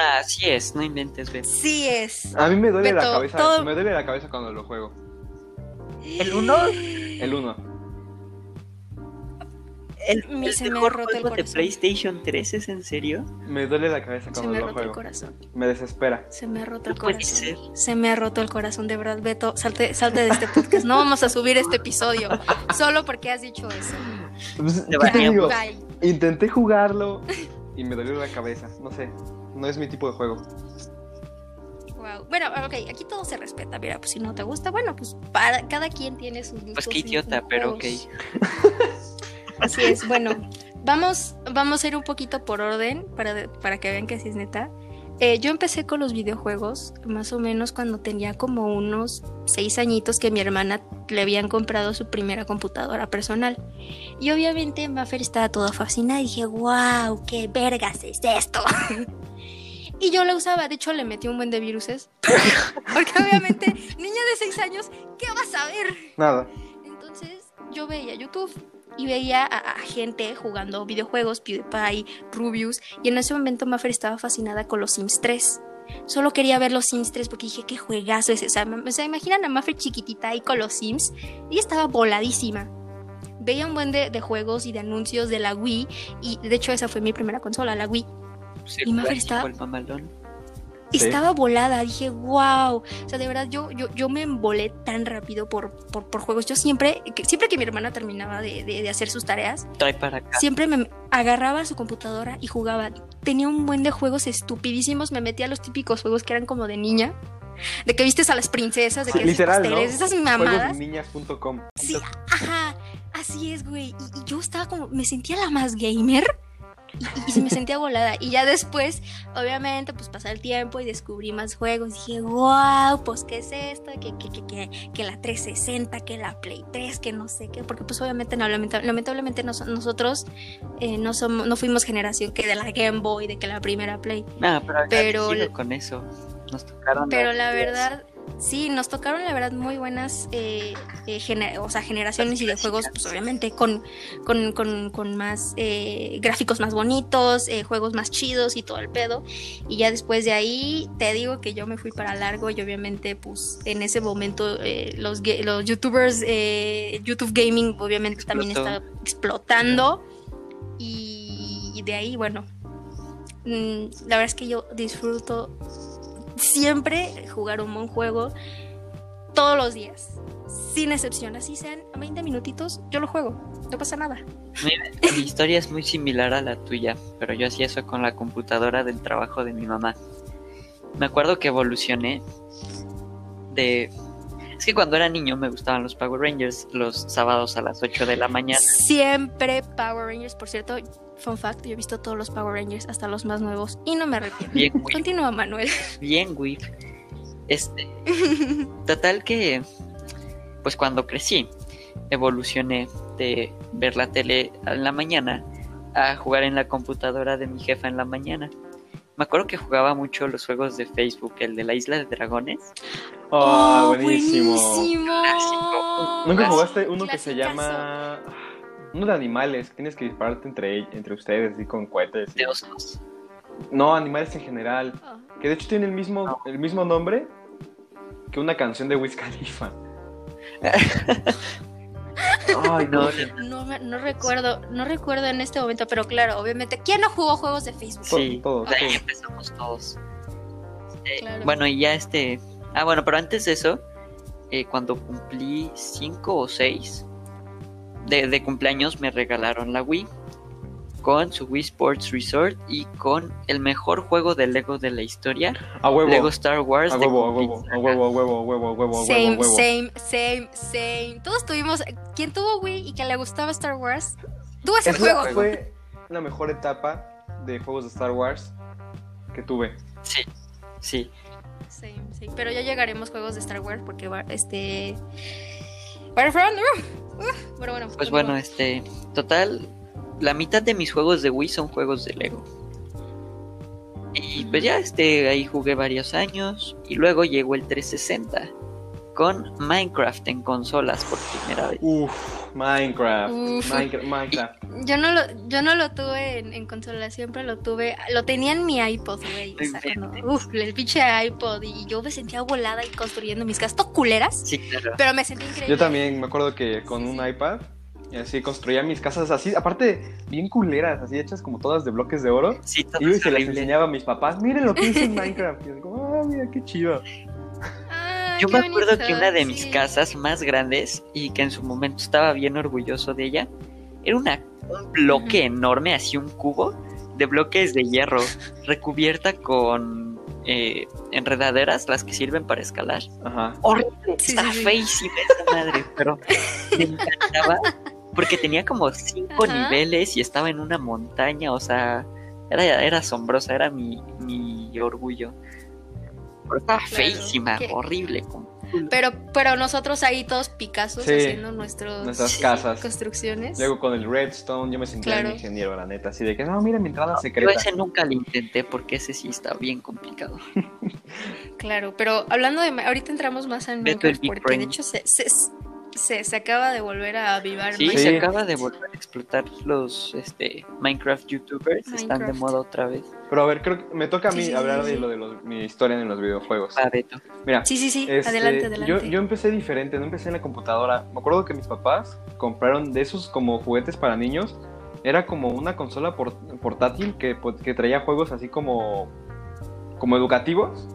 Ah, así es, no inventes, Beto. Sí es. A mí me duele la cabeza. todo- Me duele la cabeza cuando lo juego. ¿El 1? El 1. ¿El, Me- el se me ha mejor el juego de. PlayStation 3 es en serio? Me duele la cabeza Se cuando me ha lo roto el juego. corazón. Me desespera. Se me ha roto el corazón. Se me ha roto el corazón, de verdad, Beto. Salte, salte de este podcast. No vamos a subir este episodio. Solo porque has dicho eso. Pues, Te ¿qué baneamos. te digo? Bye. Intenté jugarlo y me dolió la cabeza. No sé. No es mi tipo de juego. Wow. Bueno, ok, aquí todo se respeta. Mira, pues si no te gusta, bueno, pues para cada quien tiene sus gustos. Pues qué idiota, pero ok. Así es, bueno, vamos, vamos a ir un poquito por orden para, para que vean que sí es neta. Eh, yo empecé con los videojuegos más o menos cuando tenía como unos seis añitos que mi hermana le habían comprado su primera computadora personal. Y obviamente Maffer estaba toda fascinada y dije, wow, qué vergas es esto. [LAUGHS] y yo la usaba, de hecho le metí un buen de viruses. [LAUGHS] Porque obviamente, niña de seis años, ¿qué vas a ver? Nada. Entonces yo veía YouTube y veía a, a gente jugando videojuegos, PewDiePie, Rubius, y en ese momento Maffer estaba fascinada con los Sims 3. Solo quería ver los Sims 3 porque dije, qué juegazo es ese. O sea, imaginan a Maffer chiquitita ahí con los Sims. Y estaba voladísima. Veía un buen de, de juegos y de anuncios de la Wii. Y de hecho esa fue mi primera consola, la Wii. Y Maffer está- el. Sí. Estaba volada, dije, wow. O sea, de verdad, yo, yo, yo me embolé tan rápido por, por, por juegos. Yo siempre, siempre que mi hermana terminaba de, de- de hacer sus tareas, Trae para acá. siempre me agarraba su computadora y jugaba. Tenía un buen de juegos estupidísimos. Me metía a los típicos juegos que eran como de niña. De que vistes a las princesas, de Sí, que haces literal, ¿no? esas mamadas. Juegosniñas.com. Sí, ajá, Así es, güey. Y, y yo estaba como, me sentía la más gamer. Y, y me sentía volada. Y ya después, obviamente, pues pasa el tiempo y descubrí más juegos. Dije, wow, pues qué es esto, que, que, que, que, que la 360, que la Play 3, que no sé qué. Porque pues obviamente, no, lamenta- lamentablemente nos- nosotros eh, no, somos, no fuimos generación que de la Game Boy, de que la primera Play. No, pero, Pero- con eso. Nos tocaron. Pero la verdad, sí, nos tocaron la verdad muy buenas eh, eh, gener- o sea, generaciones y de juegos, pues obviamente con, con, con, con más eh, gráficos más bonitos, eh, juegos más chidos y todo el pedo. Y ya después de ahí, te digo que yo me fui para largo y obviamente, pues en ese momento los, los youtubers, eh, YouTube Gaming obviamente también está explotando. Y de ahí, bueno, mm, la verdad es que yo disfruto siempre jugar un buen juego todos los días, sin excepción. Así sean 20 minutitos, yo lo juego, no pasa nada. Mi historia es muy similar a la tuya, pero yo hacía eso con la computadora del trabajo de mi mamá. Me acuerdo que evolucioné de... Es que cuando era niño me gustaban los Power Rangers los sábados a las 8 de la mañana. Siempre Power Rangers, por cierto, fun fact, yo he visto todos los Power Rangers, hasta los más nuevos, y no me arrepiento. Bien. Continúa, Manuel. Bien, güey. Este, total que, pues cuando crecí, evolucioné de ver la tele en la mañana a jugar en la computadora de mi jefa en la mañana. Me acuerdo que jugaba mucho los juegos de Facebook, el de la Isla de Dragones. Ah, Oh, buenísimo. buenísimo. Clásico. ¿Nunca Clásico. jugaste uno que se llama. Uno de animales, que tienes que dispararte entre, entre ustedes, así con cohetes. y- De osos. No, animales en general. Oh. Que de hecho tiene el mismo, el mismo nombre que una canción de Wiz Khalifa. [LAUGHS] Ay, no. [LAUGHS] No, me- no recuerdo, no recuerdo en este momento, pero claro, obviamente, ¿quién no jugó juegos de Facebook? Sí, todos, ahí todos. empezamos todos. Eh, Claro. Bueno, y ya este. Ah, bueno, pero antes de eso, eh, cuando cumplí 5 o 6 de, de cumpleaños, me regalaron la Wii con su Wii Sports Resort y con el mejor juego de Lego de la historia, A huevo. Lego Star Wars. A huevo, a huevo, a huevo, a huevo, a huevo, a huevo, a huevo, a Same, huevo. same, same, same. Todos tuvimos. ¿Quién tuvo Wii y que le gustaba Star Wars? Tuvo ese Es juego. la- fue la mejor etapa de juegos de Star Wars que tuve. Sí, sí. Same, sí. Pero ya llegaremos juegos de Star Wars porque va- este. Battlefront. uh, uh, pero bueno. Pues bueno, este. Total, la mitad de mis juegos de Wii son juegos de Lego. Y pues ya este, ahí jugué varios años. Y luego llegó el 360 con Minecraft en consolas por primera vez. Uf, Minecraft. Uf. Minecraft. Minecraft. Yo no lo, yo no lo tuve en, en consola, siempre lo tuve, lo tenía en mi iPod, güey. O sea, uf, el pinche iPod y yo me sentía volada y construyendo mis casas, todo culeras, Sí, claro. pero me sentí increíble. Yo también me acuerdo que con Sí, un sí. iPad y así construía mis casas así, aparte bien culeras, así hechas como todas de bloques de oro. Sí, Y yo se las enseñaba a mis papás, miren lo que hice en Minecraft. Y yo digo, ah, mira qué chido. Ah, Yo qué me acuerdo bonito, que una de mis sí. casas más grandes y que en su momento estaba bien orgulloso de ella era una, un bloque enorme, así un cubo de bloques de hierro recubierta con eh, enredaderas, las que sirven para escalar. Ajá. Horrible, Sí, estaba sí, sí. feísima esa madre, pero me encantaba [LAUGHS] porque tenía como cinco Ajá. niveles y estaba en una montaña, o sea, era, era asombrosa, era mi, mi orgullo. Pero estaba Claro, feísima, que- horrible. como- Pero, pero nosotros ahí todos Picassos Sí, haciendo nuestros Nuestras casas. construcciones. Luego con el redstone yo me sentía Claro. un ingeniero, la neta. Así de que, no, mira mi entrada Yo secreta. ese nunca lo intenté porque ese sí está bien complicado. Claro, pero hablando de. Ahorita entramos más en Minecraft porque Brain. de hecho se, se, se, se acaba de volver a avivar Sí, Minecraft. se acaba de volver a explotar los este, Minecraft YouTubers, están de moda otra vez. Pero a ver, creo que me toca a mí Sí, sí, hablar sí, de lo de los- mi historia en los videojuegos. Beto. Mira, Sí, sí, sí. Este, adelante, adelante. Yo, yo empecé diferente, no empecé en la computadora. Me acuerdo que mis papás compraron de esos como juguetes para niños. Era como una consola por- portátil que, pues, que traía juegos así como, como educativos.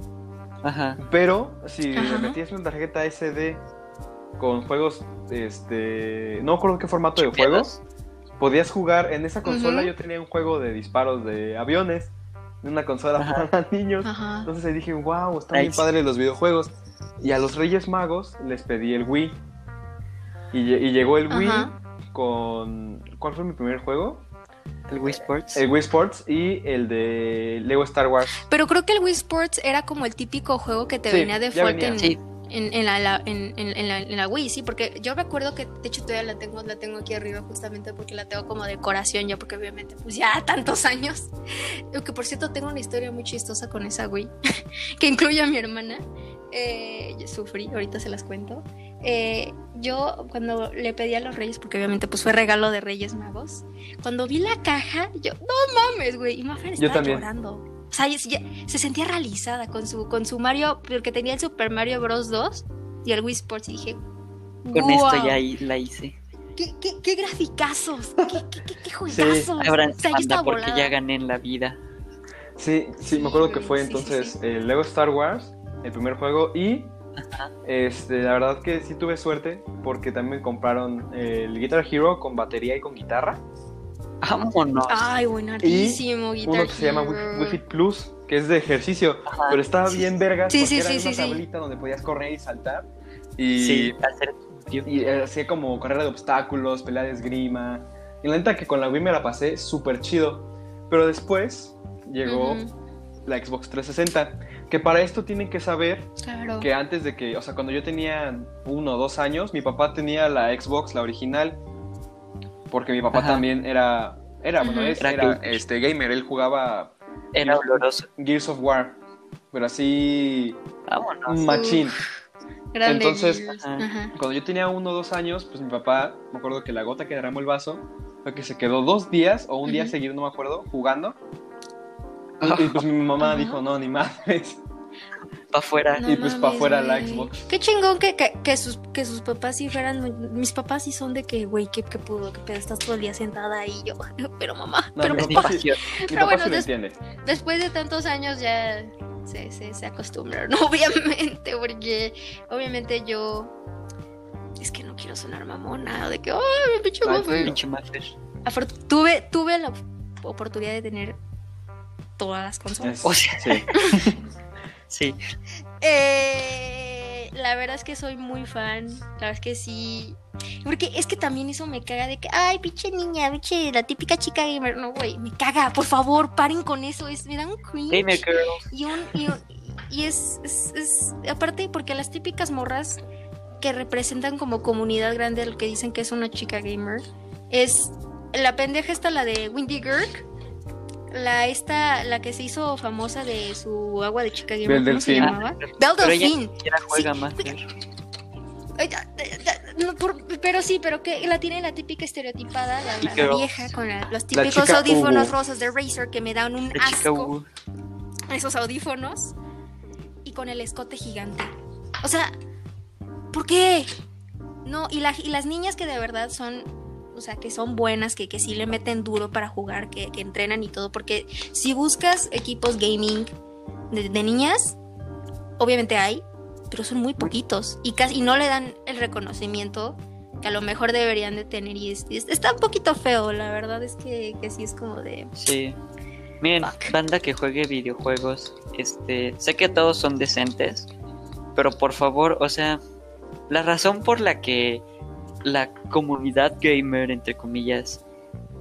Ajá. Pero si Ajá. metías una tarjeta SD con juegos, este, no me acuerdo qué formato de juegos, podías jugar en esa consola. Yo tenía un juego de disparos de aviones, en una consola Ajá. para [LAUGHS] niños. Ajá. Entonces ahí dije, wow, están bien padres los videojuegos. Y a los Reyes Magos les pedí el Wii. Y, lle- y llegó el Wii Ajá. con. ¿Cuál fue mi primer juego? El Wii Sports. El Wii Sports y el de Lego Star Wars. Pero creo que el Wii Sports era como el típico juego que te Sí, venía de venía. en, Sí. En, en la, la- en, la, en la Wii, sí, porque yo recuerdo que de hecho todavía la tengo, la tengo aquí arriba justamente porque la tengo como decoración ya, porque obviamente pues ya [LAUGHS] tantos años. Que por cierto tengo una historia muy chistosa con esa Wii, [LAUGHS] que incluye a mi hermana. Eh, yo sufrí, ahorita se las cuento. Eh, yo cuando le pedí a los reyes, porque obviamente pues fue regalo de Reyes Magos, cuando vi la caja, yo, no mames, güey, y Mafer Yo estaba también. llorando. O sea, se sentía realizada con su, con su Mario, porque tenía el Super Mario Bros. 2 y el Wii Sports, y dije, Con "Guau, esto ya ahí la hice. ¿Qué, qué, qué graficazos? ¿Qué, qué, qué, qué juegazos? Abran O sea, yo banda estaba porque volada. ya gané en la vida. Sí, sí, Sí, me acuerdo que fue sí, sí, entonces sí. el Lego Star Wars, el primer juego, y Ajá. este, la verdad que sí tuve suerte porque también me compraron el Guitar Hero con batería y con guitarra. Vámonos. Ay, buenísimo, Guitar Uno que se llama Fit Plus, que es de ejercicio, Ajá. pero estaba bien vergas Sí, porque sí, era sí, una sí, sí. tablita donde podías correr y saltar. Y, Sí, hacer tío. y hacía como carrera de obstáculos, pelea de esgrima. Y la neta que con la Wii me la pasé súper chido. Pero después llegó Ujú, la Xbox 360, que para esto tienen que saber Claro. que antes de que, o sea, cuando yo tenía uno o dos años, mi papá tenía la Xbox, la original, porque mi papá Ajá. también era, era, bueno, es, Era era gamer. este, gamer, él jugaba Era oloroso. Gears of War, pero así, Vámonos. machín. Grande entonces, Gears. ajá. Ajá. Cuando yo tenía uno o dos años, pues mi papá, me acuerdo que la gota que derramó el vaso fue que se quedó dos días o un día Ujú. seguido, no me acuerdo, jugando. [LAUGHS] Y, y, pues mi mamá Ajá. dijo, no, ni madres. Pa' afuera. No Y pues pa' afuera la. Xbox. Qué chingón que, que, que sus, que sus papás sí fueran. Mis papás sí son de que, güey, ¿qué, qué pudo? ¿Qué pedo? Estás todo el día sentada ahí. Yo, [LAUGHS] pero mamá, No, pero mi papá. sí-. Mi Pero papá bueno, sí lo des- entiende. Después de tantos años ya se, se, se acostumbraron, [LAUGHS] obviamente, porque obviamente yo. Es que no quiero sonar mamona, de que, ¡ay, mi pinche Ay, mujer". Pinche Maffer. Afor- Tuve, tuve la oportunidad de tener todas las consolas. Es- O sea- sí. [LAUGHS] Sí. Eh, la verdad es que soy muy fan. La verdad es que sí. Porque es que también eso me caga de que, ay, pinche niña, pinche, la típica chica gamer. No, güey, me caga, por favor, paren con eso. Es, me da un cringe. Gamer Girl. Y, un, y, un- y es, es, es- Aparte, porque las típicas morras que representan como comunidad grande lo que dicen que es una chica gamer es la pendeja esta, la de Windy Girk. La esta, la que se hizo famosa de su agua de chica Pero ella Delphine. ni siquiera juega no, por- pero sí, pero que la tiene la típica estereotipada, la, la- la Girl. vieja, con la- los típicos audífonos Ubu. rosas de Razer que me dan un asco. Esos audífonos y con el escote gigante. O sea, ¿por qué? No, y, la- y las niñas que de verdad son, o sea, que son buenas, que, que sí le meten duro para jugar, que, que entrenan y todo, porque si buscas equipos gaming de, de niñas, obviamente hay, pero son muy poquitos y casi y no le dan el reconocimiento que a lo mejor deberían de tener y es- y es- está un poquito feo, la verdad es que, que sí es como de... Sí. Miren, Fuck. banda que juegue videojuegos, este, sé que todos son decentes, pero por favor, o sea, la razón por la que la comunidad gamer, entre comillas,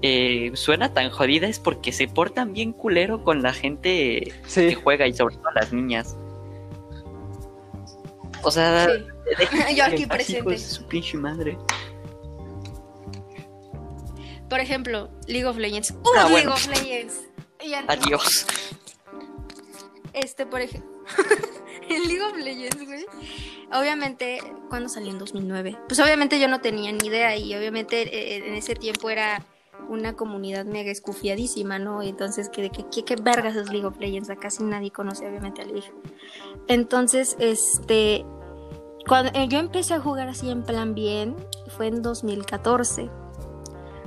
eh, suena tan jodida es porque se portan bien culero con la gente Sí. que juega y sobre todo las niñas. O sea, Sí. [LAUGHS] Yo aquí presente. de su pinche madre. Por ejemplo, League of Legends. ¡Uh, Ah, League bueno. of Legends! Y Adiós. Este, por ejemplo. [LAUGHS] en League of Legends, güey. Obviamente, cuando salió en 2009. Pues obviamente yo no tenía ni idea y obviamente eh, en ese tiempo era una comunidad mega escufiadísima, ¿no? Entonces, ¿qué, qué, qué, vergas es League of Legends? Casi nadie conoce obviamente a League. Entonces, este... Cuando eh, yo empecé a jugar así en plan bien, fue en 2014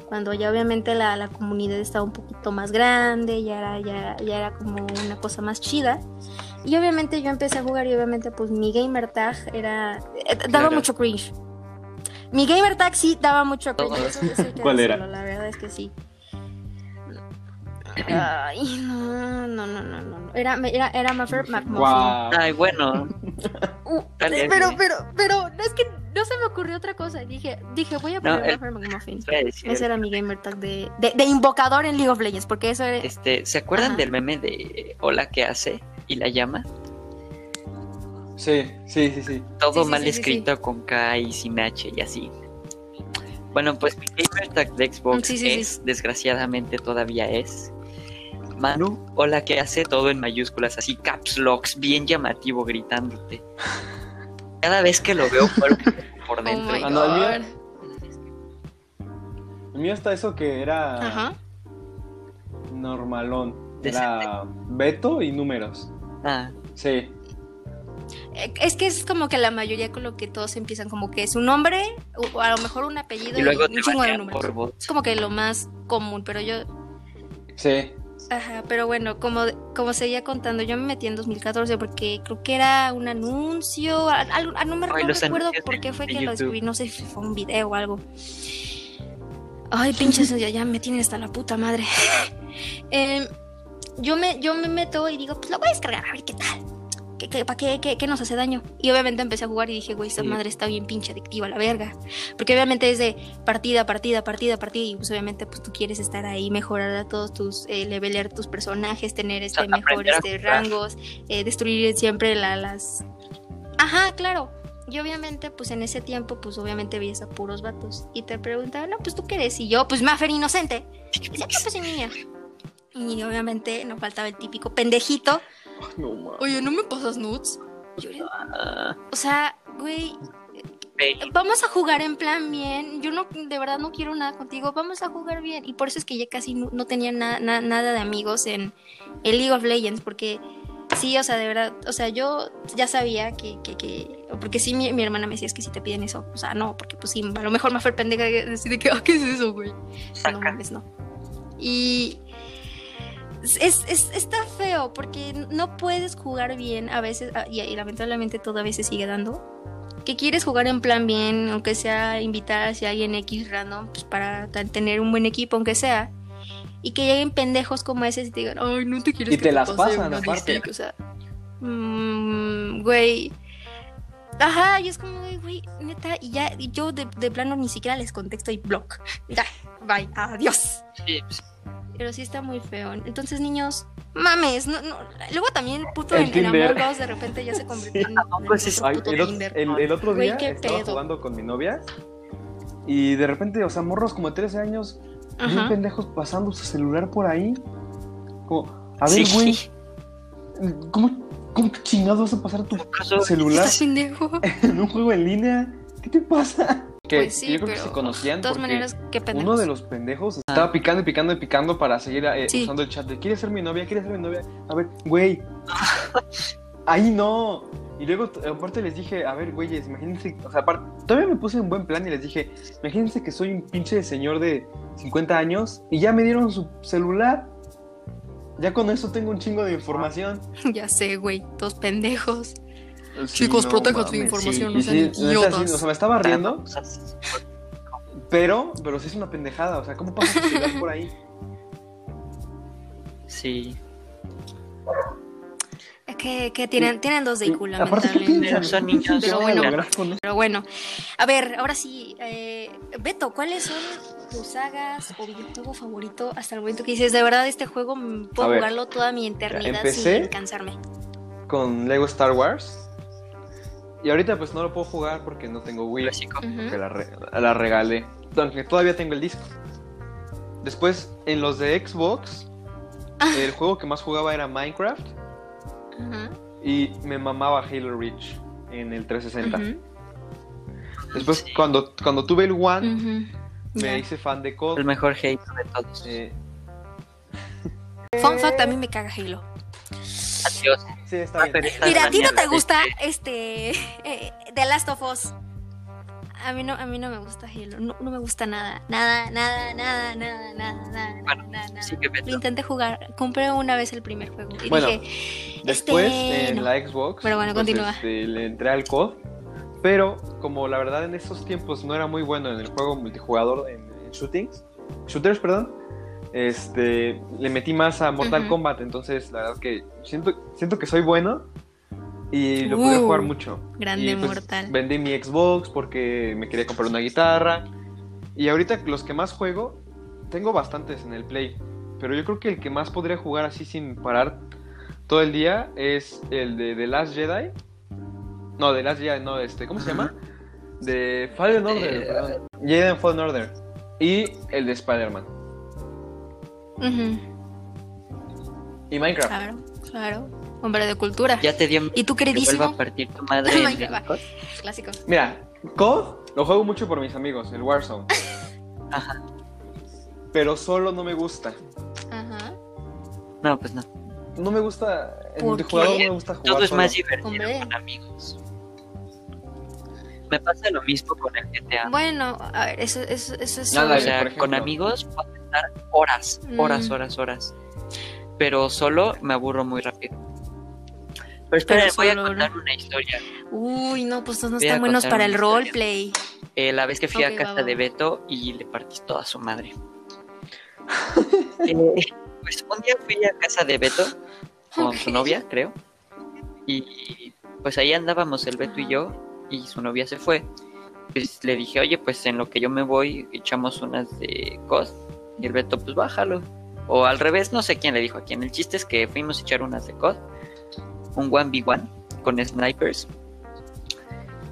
cuando ya obviamente la, la comunidad estaba un poquito más grande, ya era, ya, ya era como una cosa más chida. Y obviamente yo empecé a jugar y obviamente pues mi gamer tag era... eh, daba Claro. mucho cringe. Mi gamer tag sí daba mucho cringe. Eso- eso que ¿Cuál era? decirlo, La verdad es que sí. Ay, no, no, no, no, no. Era, era, era Muffer McMuffin. Guau. Ay, bueno. Uh, Dale, pero, pero, pero, no es que no se me ocurrió otra cosa. Dije, dije voy a No, poner el- Maffer McMuffin. Ese era mi gamer tag de, de, de invocador en League of Legends, porque eso era... Este, ¿se acuerdan Ajá. del meme de Hola, ¿qué hace? Y la llama. Sí, sí, sí, sí. Todo Sí, sí, mal sí, sí, escrito con K y sin H y así. Bueno, pues mi gamer tag de Xbox Sí, sí, sí. es, desgraciadamente todavía es. Manu, hola, ¿qué hace? Todo en mayúsculas, así caps locks, bien llamativo, gritándote. Cada vez que lo veo por, por [LAUGHS] Oh dentro. Ah, no, el mío-. El mío está eso que era Ajá. normalón. Era Beto y números. Ah, Sí. Eh, Es que es como que la mayoría con lo que todos empiezan, como que es un nombre, o a lo mejor un apellido y luego un te chingo de números. por. Es como que lo más común, pero yo, Sí. ajá, pero bueno, como, como seguía contando, yo me metí en 2014 porque creo que era un anuncio, algo- no me Ay, no recuerdo por qué fue que lo descubrí, no sé si fue un video o algo. Ay, pinches, [LAUGHS] ya, ya me tienen hasta la puta madre. [LAUGHS] Em, yo, me, yo me meto y digo, pues lo voy a descargar, a ver qué tal. ¿Qué, qué, ¿Para qué, qué, qué nos hace daño? Y obviamente empecé a jugar y dije, güey, esta Sí. madre está bien pinche adictiva, la verga. Porque obviamente es de partida, partida, partida, partida. Y pues obviamente pues tú quieres estar ahí, mejorar a todos tus, eh, levelear tus personajes, tener este mejores este, rangos, eh, destruir siempre la- las... Ajá, claro. Y obviamente, pues en ese tiempo, pues obviamente veías a puros vatos. Y te preguntaban, no, pues tú qué eres. Y yo, pues Maffer inocente. Y no, pues soy niña. Y obviamente no faltaba el típico pendejito. No. Oye, ¿no me pasas nudes? Yo Ah, O sea, güey, vamos a jugar en plan bien. Yo no, de verdad no quiero nada contigo. Vamos a jugar bien. Y por eso es que ya casi no, no tenía na- na- nada de amigos en, en League of Legends. Porque sí, o sea, de verdad, o sea, yo ya sabía que, que, que- porque sí, mi, mi hermana me decía, es que si te piden eso, o sea, no, porque pues sí, a lo mejor me fue pendeja de decir de que, ah, ¿qué es eso, güey? No saca. mames, no. Y es, es- está feo porque no puedes jugar bien a veces, ah, y, y lamentablemente todavía se sigue dando. Que quieres jugar en plan bien, aunque sea invitar a alguien X random, pues para tener un buen equipo, aunque sea. Y que lleguen pendejos como ese y te digan, ay, no te quieres Y que te las pase pasan, aparte. distic", [LAUGHS] O sea, mm, güey. Ajá, y es como, güey, neta, y ya, y yo de, de plano ni siquiera les contesto y block. Ya, bye, adiós. Sí, pues, Pero sí está muy feo. Entonces, niños, mames, no, no. Luego también, puto, El en, en Tinder. Among Us de repente ya se convirtió en, [LAUGHS] en pues es- otro Ay, puto el, Tinder. el- el otro Güey, día qué estaba pedo. jugando con mi novia y de repente, o sea, morros como de 13 años, bien Ajá. pendejos pasando su celular por ahí. Como, a ver, sí. güey, ¿cómo, ¿cómo chingados vas a pasar tu celular ¿Estás pendejo? [LAUGHS] en un juego en línea? ¿Qué te pasa? Que Pues sí, yo creo que se conocían De todas porque maneras, qué pendejos. uno de los pendejos estaba picando y picando y picando para seguir eh, Sí. usando el chat de ¿Quieres ser mi novia? ¿Quieres ser mi novia? A ver, güey. [LAUGHS] Ahí no. Y luego, aparte les dije, a ver, güeyes, imagínense, o sea, aparte, todavía me puse en buen plan y les dije, imagínense que soy un pinche señor de 50 años y ya me dieron su celular. Ya con eso tengo un chingo de información. [LAUGHS] Ya sé, güey, todos pendejos. Sí, Chicos, no protejan su información, sí. no sean sí, neta, sí, idiotas. o sea, me estaba riendo, pero, pero sí es una pendejada. O sea, ¿cómo celular por ahí? Sí. Es que, que tienen, tienen dos de IQ, Aparte, ¿qué lamentablemente. piensan? Son niños, ¿Qué pero bueno. Pero bueno, a ver, ahora sí, eh, Beto, ¿cuáles son tus sagas o videojuego favorito hasta el momento que dices, de verdad, este juego A puedo ver, jugarlo toda mi eternidad sin cansarme? con Lego Star Wars. Y ahorita pues no lo puedo jugar porque no tengo Wii, Clásico. La, re- la regalé. Aunque todavía tengo el disco. Después, en los de Xbox, Ah. [LAUGHS] el juego que más jugaba era Minecraft y me mamaba Halo Reach en el 360. ujú, Después, Sí. cuando, cuando tuve el One, me hice fan de El COD. mejor hate de todos. Eh, Fun fact, a mí me caga Halo. Adiós. sí, está bien. Está Mira, a ti no te gusta este eh, The Last of Us. A mí no, a mí no me gusta Halo. No, no me gusta nada. Nada, nada, nada, nada, nada, nada, Bueno, nada, nada. Sí, que Lo intenté jugar. Compré una vez el primer juego. Y Bueno, dije, Después, este, en no. la Xbox, Pero bueno, pues, continúa. este, le entré al COD. Pero, como la verdad en esos tiempos no era muy bueno en el juego multijugador, en, en shootings, shooters, perdón, este, le metí más a Mortal. Kombat. Entonces, la verdad que siento, siento que soy bueno, Y lo pude Uh, jugar mucho. grande Y, pues, mortal. Vendí mi Xbox porque me quería comprar una guitarra. Y ahorita los que más juego, tengo bastantes en el Play. Pero yo creo que el que más podría jugar así sin parar todo el día es el de The Last Jedi. No, The Last Jedi, no, este, ¿cómo se llama? De Fallen Order, Eh, perdón. Jedi Fallen Order. Y el de Spider-Man. Y Minecraft. Claro, claro. Hombre de cultura. Ya te dio ¿Y tú que queridísimo? a partir tu madre [LAUGHS] en Minecraft. el- [LAUGHS] Clásico. Mira, COD lo juego mucho por mis amigos, el Warzone. [LAUGHS] Ajá. Pero solo no me gusta. Ajá. No, pues no. No me gusta. En ¿Por multijugador no me gusta jugar. Todo es solo. más divertido Hombre. con amigos. Me pasa lo mismo con el GTA. Bueno, a ver, eso, eso, eso es. Nada, o sea, con amigos puedo estar horas, horas, Mm. horas, horas. Pero solo me aburro muy rápido. Pero espera, Pero voy a contar ¿no? una historia. Uy, no, pues no Voy están buenos para el roleplay. Eh, la vez que fui a casa va, de. Beto y le partí toda su madre. [LAUGHS] Eh, pues un día fui a casa de Beto con su novia, creo. Y pues ahí andábamos el Beto y yo y su novia se fue. Pues le dije, oye, pues en lo que yo me voy echamos unas de COD. Y el Beto, pues bájalo. O al revés, no sé quién le dijo a quién. El chiste es que fuimos a echar unas de COD. Un 1v1 con snipers.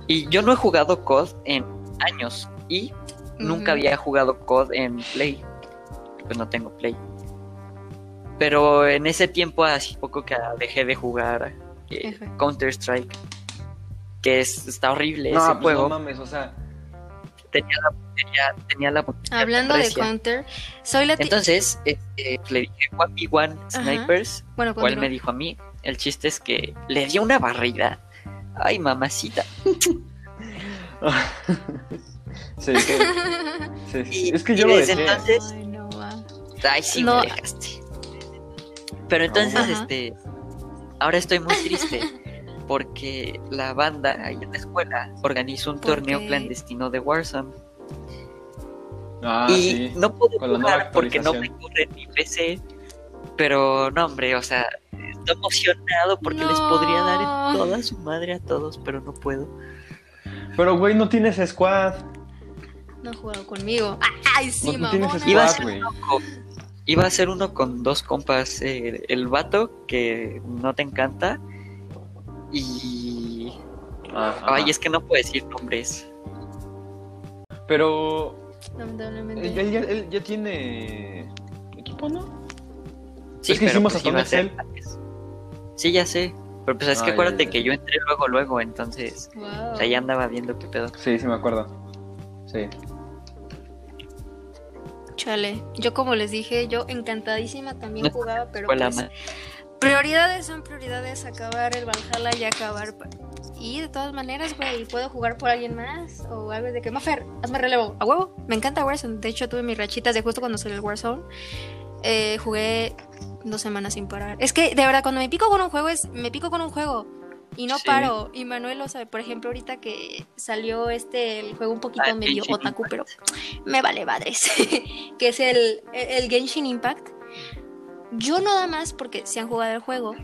Y yo no he jugado COD en años. Y nunca había jugado COD en Play. Pues no tengo Play. Pero en ese tiempo, hace poco que dejé de jugar eh. Counter-Strike. Que es, está horrible No, ese pues juego. no mames, o sea. tenía la tenía, tenía la Hablando de. Counter, soy la Entonces, este, le dije 1v1 snipers. Bueno, ¿Cuál me dijo a mí? El chiste es que le dio una barrida. Ay, mamacita. [LAUGHS] sí, que- sí, sí. Y- Es que yo lo dejé. entonces- Ay, no. Ay, sí, No. me dejaste. Pero entonces, Ajá. este, ahora estoy muy triste [LAUGHS] porque la banda ahí en la escuela organizó un ¿Por torneo qué? clandestino de Warzone Ah, y sí. no nueva jugar porque no me corre en mi PC. Pero no, hombre, o sea, estoy emocionado porque les podría dar en toda su madre a todos, pero no puedo. Pero, güey, no tienes squad. No ha jugado conmigo. Ay, sí, No-. Iba a Squad, ser güey. uno con, iba a ser uno con dos compas, eh, el vato que no te encanta y Ah, ay, ajá. es que no puedo decir nombres. Pero Lamentablemente. él, él ya, él ya tiene equipo, ¿no? Sí, Es que pero hicimos pues hasta un Excel. Sí, ya sé. Pero pues es Ah, que acuérdate ya. que yo entré luego, luego, entonces Wow. o sea, ya andaba viendo qué pedo. Sí, sí me acuerdo. Sí. Chale. Yo, como les dije, yo encantadísima también No, [LAUGHS] jugaba, pero pues, prioridades son prioridades. Acabar el Valhalla y acabar. Y de todas maneras, güey, puedo jugar por alguien más o algo de que, Mafer, hazme relevo. A huevo. Me encanta Warzone. De hecho, tuve mis rachitas de justo cuando salió el Warzone. Eh, jugué dos semanas sin parar. Es que, de verdad, cuando me pico con un juego, es me pico con un juego. Y no Sí. paro. Y Manuel, o sea, por ejemplo, ahorita que salió este, el juego un poquito Ah, medio Genshin otaku, Impact. pero me vale madres. [LAUGHS] que es el, el, el Genshin Impact. Yo nada más, porque si han jugado el juego,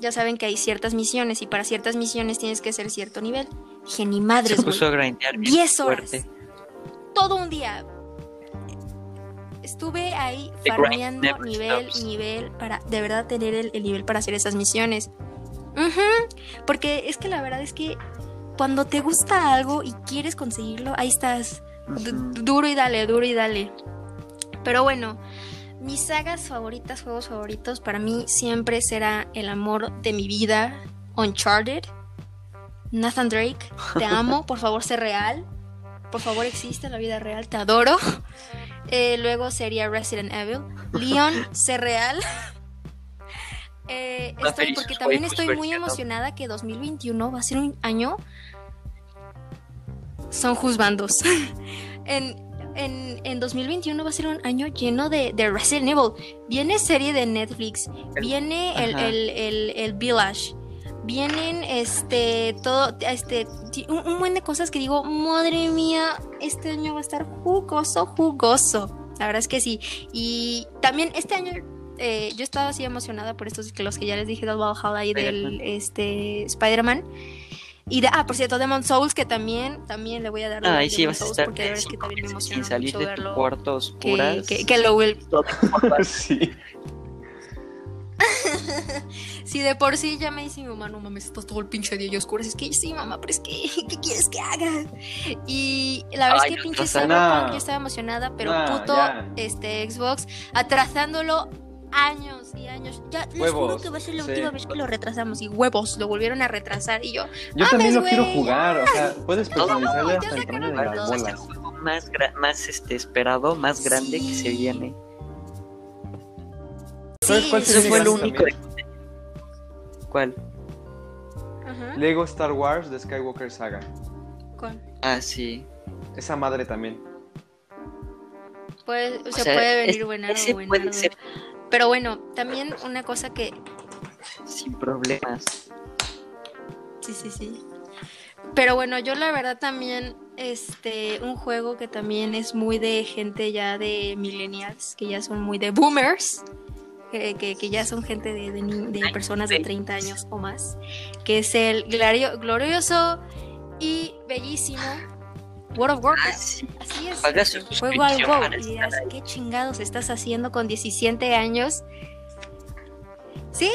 ya saben que hay ciertas misiones y para ciertas misiones tienes que ser cierto nivel. Geni Se madres, puso a grindear bien 10 horas. fuerte. Todo un día. Estuve ahí farmeando nivel, stops. nivel, para de verdad tener el, el nivel para hacer esas misiones. Porque es que la verdad es que cuando te gusta algo y quieres conseguirlo, ahí estás. Duro y dale, duro y dale. Pero bueno, mis sagas favoritas, juegos favoritos, para mí siempre será el amor de mi vida, Uncharted. Nathan Drake, te [LAUGHS] amo, por favor, sé real. Por favor, existe en la vida real, te adoro. Eh, luego sería Resident Evil. Leon, [LAUGHS] sé real. Eh, estoy, porque también estoy muy emocionada que 2021 va a ser un año. Son juzbandos. [LAUGHS] en, en, en 2021 va a ser un año lleno de, de Resident Evil. Viene serie de Netflix, viene el, el, el, el Village, vienen este todo este un buen de cosas que digo, madre mía, este año va a estar jugoso, jugoso. La verdad es que sí. Y también este año eh, yo estaba así emocionada por estos que los que ya les dije del Valhalla y del este Spider-Man. Y de, ah, por cierto, Demon Souls, que también, también le voy a dar Ah, ahí sí vas a Souls, estar porque la verdad es que también me sin salir mucho de tu verlo. cuarto Que, oscuras. que, que lo [LAUGHS] will- [LAUGHS] sí. Si de por sí ya me dice mi mamá, no mames, estás todo el pinche día y oscuras. Es que sí, mamá, pero es que, [LAUGHS] ¿qué quieres que haga? Y la verdad Ay, es que pinche. Cyberpunk, yo estaba emocionada, pero Nah, puto ya. este Xbox atrasándolo años y años. Ya les juro que va a ser la sí. última vez que lo retrasamos. Y huevos, lo volvieron a retrasar. Y yo, Yo también lo quiero jugar, o sea, [LAUGHS] puedes personalizarle hasta el tamaño de las dos. Es el bolas. juego más, gra- más este, esperado, más grande que se viene. ¿Sabes sí, cuál sí, fue lo único. ¿Cuál? Ajá. Lego Star Wars de Skywalker Saga. ¿Cuál? Ah, sí. Esa madre también. Puede- O se sea, puede venir buenardo ese o puede buenardo. ser Pero bueno, también una cosa que sin problemas. Sí, sí, sí. Pero bueno, yo la verdad también, este, un juego que también es muy de gente ya de millennials, que ya son muy de boomers, que, que- que ya son gente de, de de personas de 30 años o más, que es el glario- glorioso y bellísimo World of Ah, Warcraft. sí. Así es. Paga su Juego al WoW y dirás. ¿qué chingados estás haciendo con 17 años? ¿Sí?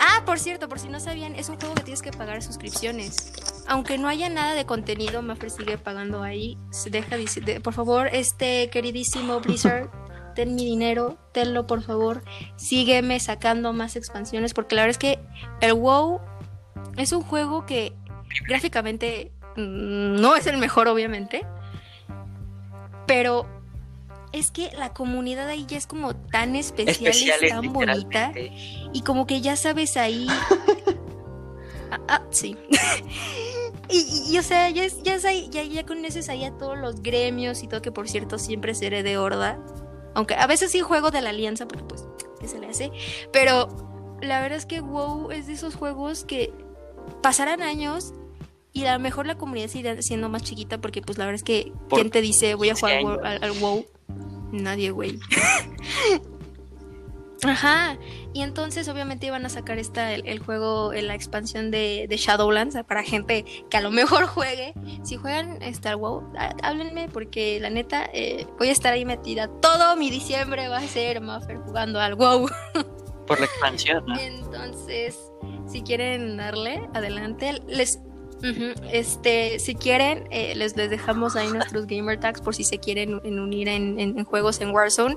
Ah, por cierto, por si no sabían, es un juego que tienes que pagar suscripciones. Aunque no haya nada de contenido, Maffer sigue pagando ahí. Se deja dice- de- por favor, este queridísimo Blizzard, [LAUGHS] ten mi dinero, tenlo por favor. Sígueme sacando más expansiones, porque la verdad es que el WoW es un juego que gráficamente no es el mejor, obviamente. Pero es que la comunidad ahí ya es como tan especial, Especiales, y tan bonita. Y como que ya sabes ahí. [LAUGHS] ah, ah, sí. [LAUGHS] y, y- y, o sea, ya, es- ya, es ahí- ya, ya conoces ahí a todos los gremios y todo, que por cierto siempre seré de horda. Aunque a veces sí juego de la alianza, porque pues, ¿qué se le hace? Pero la verdad es que WoW es de esos juegos que pasarán años y a lo mejor la comunidad sigue siendo más chiquita, porque pues la verdad es que, Por ¿quién te dice voy a 15 jugar al, al WoW? Nadie, güey. [LAUGHS] Ajá. Y entonces obviamente iban a sacar esta, el, el juego, eh, la expansión de, de Shadowlands para gente que a lo mejor juegue. Si juegan Star WoW, há- háblenme porque la neta eh, voy a estar ahí metida. Todo mi diciembre va a ser Maffer jugando al WoW. Por la expansión, ¿no? [LAUGHS] Entonces, si quieren darle, adelante. Les, este, si quieren, eh, les, les dejamos ahí nuestros gamer tags por si se quieren en- unir en, en- en juegos en Warzone.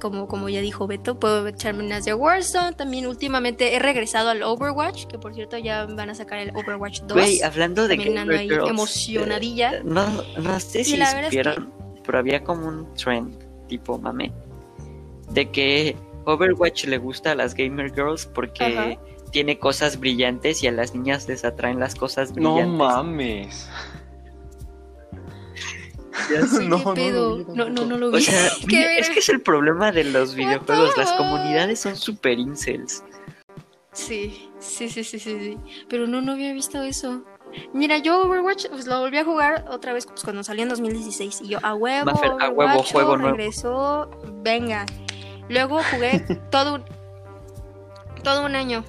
Como, como ya dijo Beto, puedo echarme unas de Warzone. También últimamente he regresado al Overwatch, que por cierto ya van a sacar el Overwatch 2. Güey, hablando de Gamer ahí Girls, emocionadilla. eh, no, no sé si la verdad es que- supieron, pero había como un trend tipo mame de que Overwatch le gusta a las Gamer Girls porque Ajá. Tiene cosas brillantes y a las niñas les atraen las cosas No brillantes. mames. Sí, [LAUGHS] no, qué no, pedo. No, no, tampoco. no lo vi. O sea, [LAUGHS] mira, es que es el problema de los videojuegos. Las comunidades son super incels. Sí, sí, sí, sí, sí, sí. Pero no, no había visto eso. Mira, yo Overwatch pues, lo volví a jugar otra vez pues, cuando salió en 2016. Y yo, a huevo, Maffer, a huevo, juego nuevo. regresó, venga. Luego jugué [LAUGHS] todo un, todo un año.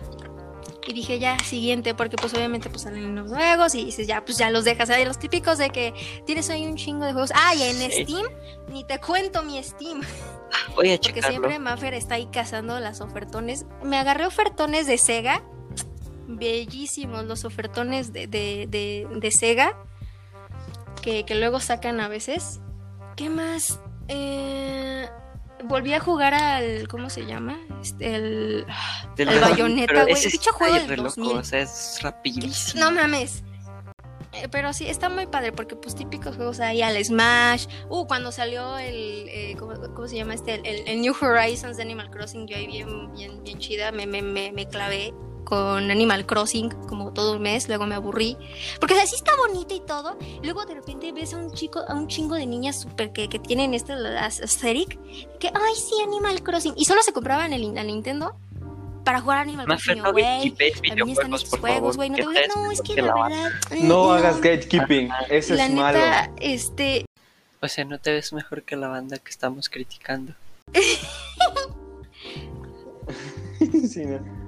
Y dije, ya, siguiente, porque pues obviamente pues salen los juegos y dices, ya, pues ya los dejas. Hay los típicos de que tienes ahí un chingo de juegos. Ah, y en Sí. Steam, ni te cuento mi Steam. [LAUGHS] Voy a Porque checarlo. siempre Maffer está ahí cazando las ofertones. Me agarré ofertones de Sega. Bellísimos los ofertones de, de, de- de Sega. Que, que luego sacan a veces. ¿Qué más? Eh, volví a jugar al. ¿Cómo se llama? Este, el. Del- el Bayonetta, pero güey, ese juego del re loco, 2000. O sea, es rapidísimo. No mames. Eh, Pero sí, está muy padre porque pues típicos juegos ahí al Smash. Uh, cuando salió el, eh, ¿cómo, cómo se llama este? El, el- el New Horizons de Animal Crossing, yo ahí bien, bien, bien chida, me, me, me, me clavé con Animal Crossing como todo un mes, luego me aburrí. Porque o sea, sí está bonito y todo. Luego de repente ves a un chico, a un chingo de niñas super que, que tienen esta la aesthetic, que ay sí, Animal Crossing. Y solo se compraban el, la Nintendo para jugar Animal Crossing, no güey. También están juegos, güey. No te voy No, es que que la verdad. No mm, hagas gatekeeping. Eso La es malo. neta, este. O sea, no te ves mejor que la banda que estamos criticando. [LAUGHS] [LAUGHS] Sí, no.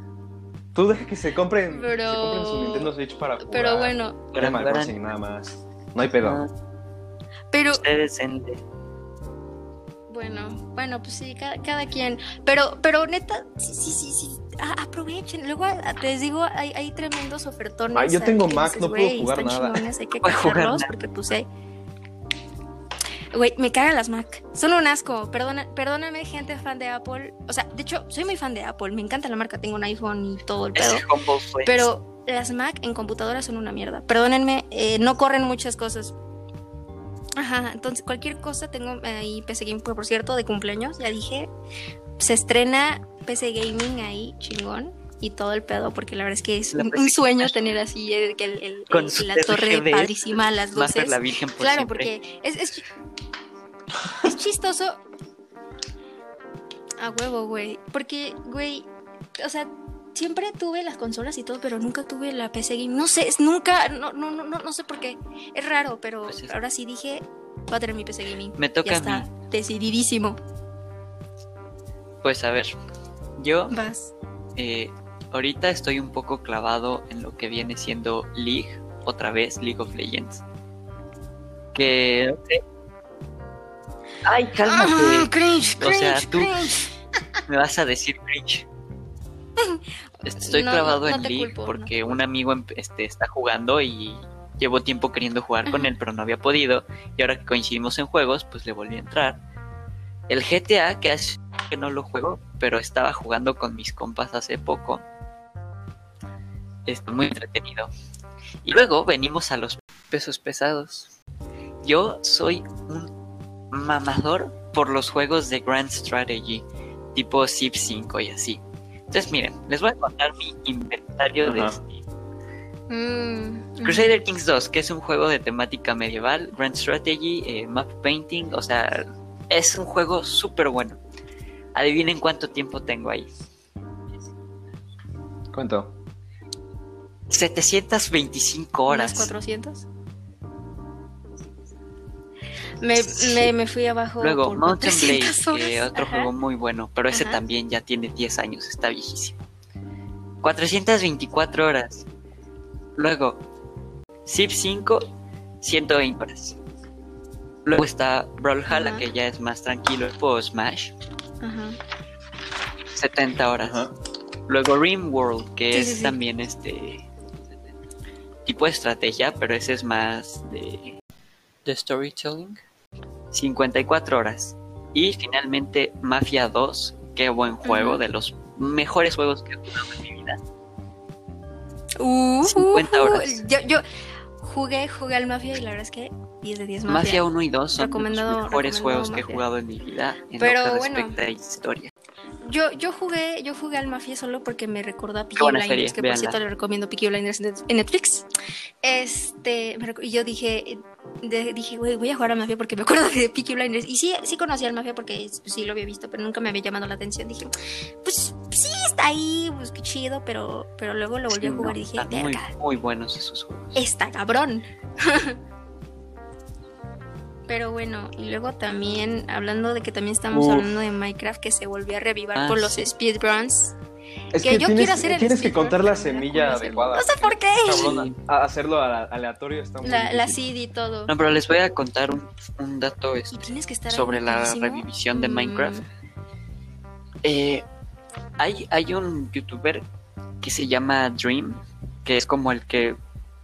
Tú deja que se compren, Pero- se compren su Nintendo Switch para jugar. Pero bueno, Animal Crossing, nada más. No hay pedo. Ah, pero ustedes en- bueno, bueno, pues sí, cada, cada quien. Pero, pero neta, sí, sí, sí, sí. a- aprovechen. Luego a- les digo, hay, hay tremendos ofertones. Ay, yo tengo Mac, no puedo "Güey, jugar nada". hay que [LAUGHS] jugar nada. porque pues hay. Güey, me cagan las Mac. Son un asco. Perdona, perdóname, gente fan de Apple. O sea, de hecho, soy muy fan de Apple. Me encanta la marca. Tengo un iPhone y todo el pedo. Pero las Mac en computadora son una mierda. Perdónenme, eh, no corren muchas cosas. Ajá, entonces cualquier cosa tengo ahí PC Gaming, por cierto, de cumpleaños, ya dije, se estrena PC Gaming ahí, chingón, y todo el pedo, porque la verdad es que es un, sueño tener así el, el- Con la torre padrísima, las luces. la Virgen por Claro, siempre. porque es, es, es chistoso. A huevo, güey. Porque, güey, o sea, siempre tuve las consolas y todo, pero nunca tuve la PC Game. No sé, es nunca, no, no, no, no, sé por qué. Es raro, pero Pues es- ahora sí dije, voy a tener mi PC Gaming. Me toca ya a mí. está, decididísimo. Pues a ver, yo Vas. eh, ahorita estoy un poco clavado en lo que viene siendo League, otra vez League of Legends. Que... no sé. Ay, Ah, cálmate. cringe, O sea, cringe, tú- cringe. Me vas a decir cringe. [LAUGHS] Estoy No, clavado no en League culpo, porque un amigo em- este, está jugando y llevo tiempo queriendo jugar con él, pero no había podido. Y ahora que coincidimos en juegos, pues le volví a entrar. El GTA, que hace que no lo juego, pero estaba jugando con mis compas hace poco. Es muy entretenido. Y luego venimos a los pesos pesados. Yo soy un mamador por los juegos de Grand Strategy, tipo Civ 5 y así. Entonces, miren, les voy a contar mi inventario de. Steam. Mm, Crusader Kings 2, que es un juego de temática medieval, Grand Strategy, eh, Map Painting, o sea, es un juego súper bueno. Adivinen cuánto tiempo tengo ahí. ¿Cuánto? 725 ¿Unas horas. 400? Me, me, me fui abajo. Luego, por Mountain 400 Blade, que horas. otro Ajá. juego muy bueno, pero ese Ajá. también ya tiene 10 años, está viejísimo. 424 horas. Luego, Civ 5, 120 horas. Luego está Brawlhalla, Ajá. que ya es más tranquilo, tipo Smash, Ajá. 70 horas. Ajá. Luego Rimworld, que Sí, es sí, sí. también este tipo de estrategia, pero ese es más de, de storytelling. 54 horas. Y finalmente Mafia 2, qué buen juego, de los mejores juegos que he jugado en mi vida. Uh, 50 uh, uh. horas. Yo, yo jugué, jugué al Mafia y la verdad es que 10 de 10 Mafia. Mafia 1 y 2 son Recomendado- los mejores recomendado juegos que he jugado en mi vida en Pero lo que bueno. respecta a historia. Yo, yo jugué, yo jugué al Mafia solo porque me recordó a Peaky Blinders, serie, que véanla. por cierto le recomiendo Peaky Blinders en Netflix. Este, y yo dije, de- dije, güey, voy a jugar a Mafia porque me acuerdo de Peaky Blinders. Y sí, sí conocía al Mafia porque pues, sí lo había visto, pero nunca me había llamado la atención. Dije, pues sí está ahí, pues qué chido, pero, pero luego lo volví Sí, a jugar no, y dije, muy, muy buenos esos juegos. está cabrón. [LAUGHS] Pero bueno, y luego también, hablando de que también estamos Uf. hablando de Minecraft, que se volvió a revivar Ah, con los sí. speedruns. Es Que que, yo tienes, quiero hacer el tienes que contar la semilla adecuada. No sé por qué. A hacerlo aleatorio está muy La, la seed y todo. No, pero les voy a contar un, un dato este, tienes que estar ahí sobre la revivisión de Mm, Minecraft. Eh, hay, hay un youtuber que se llama Dream, que es como el que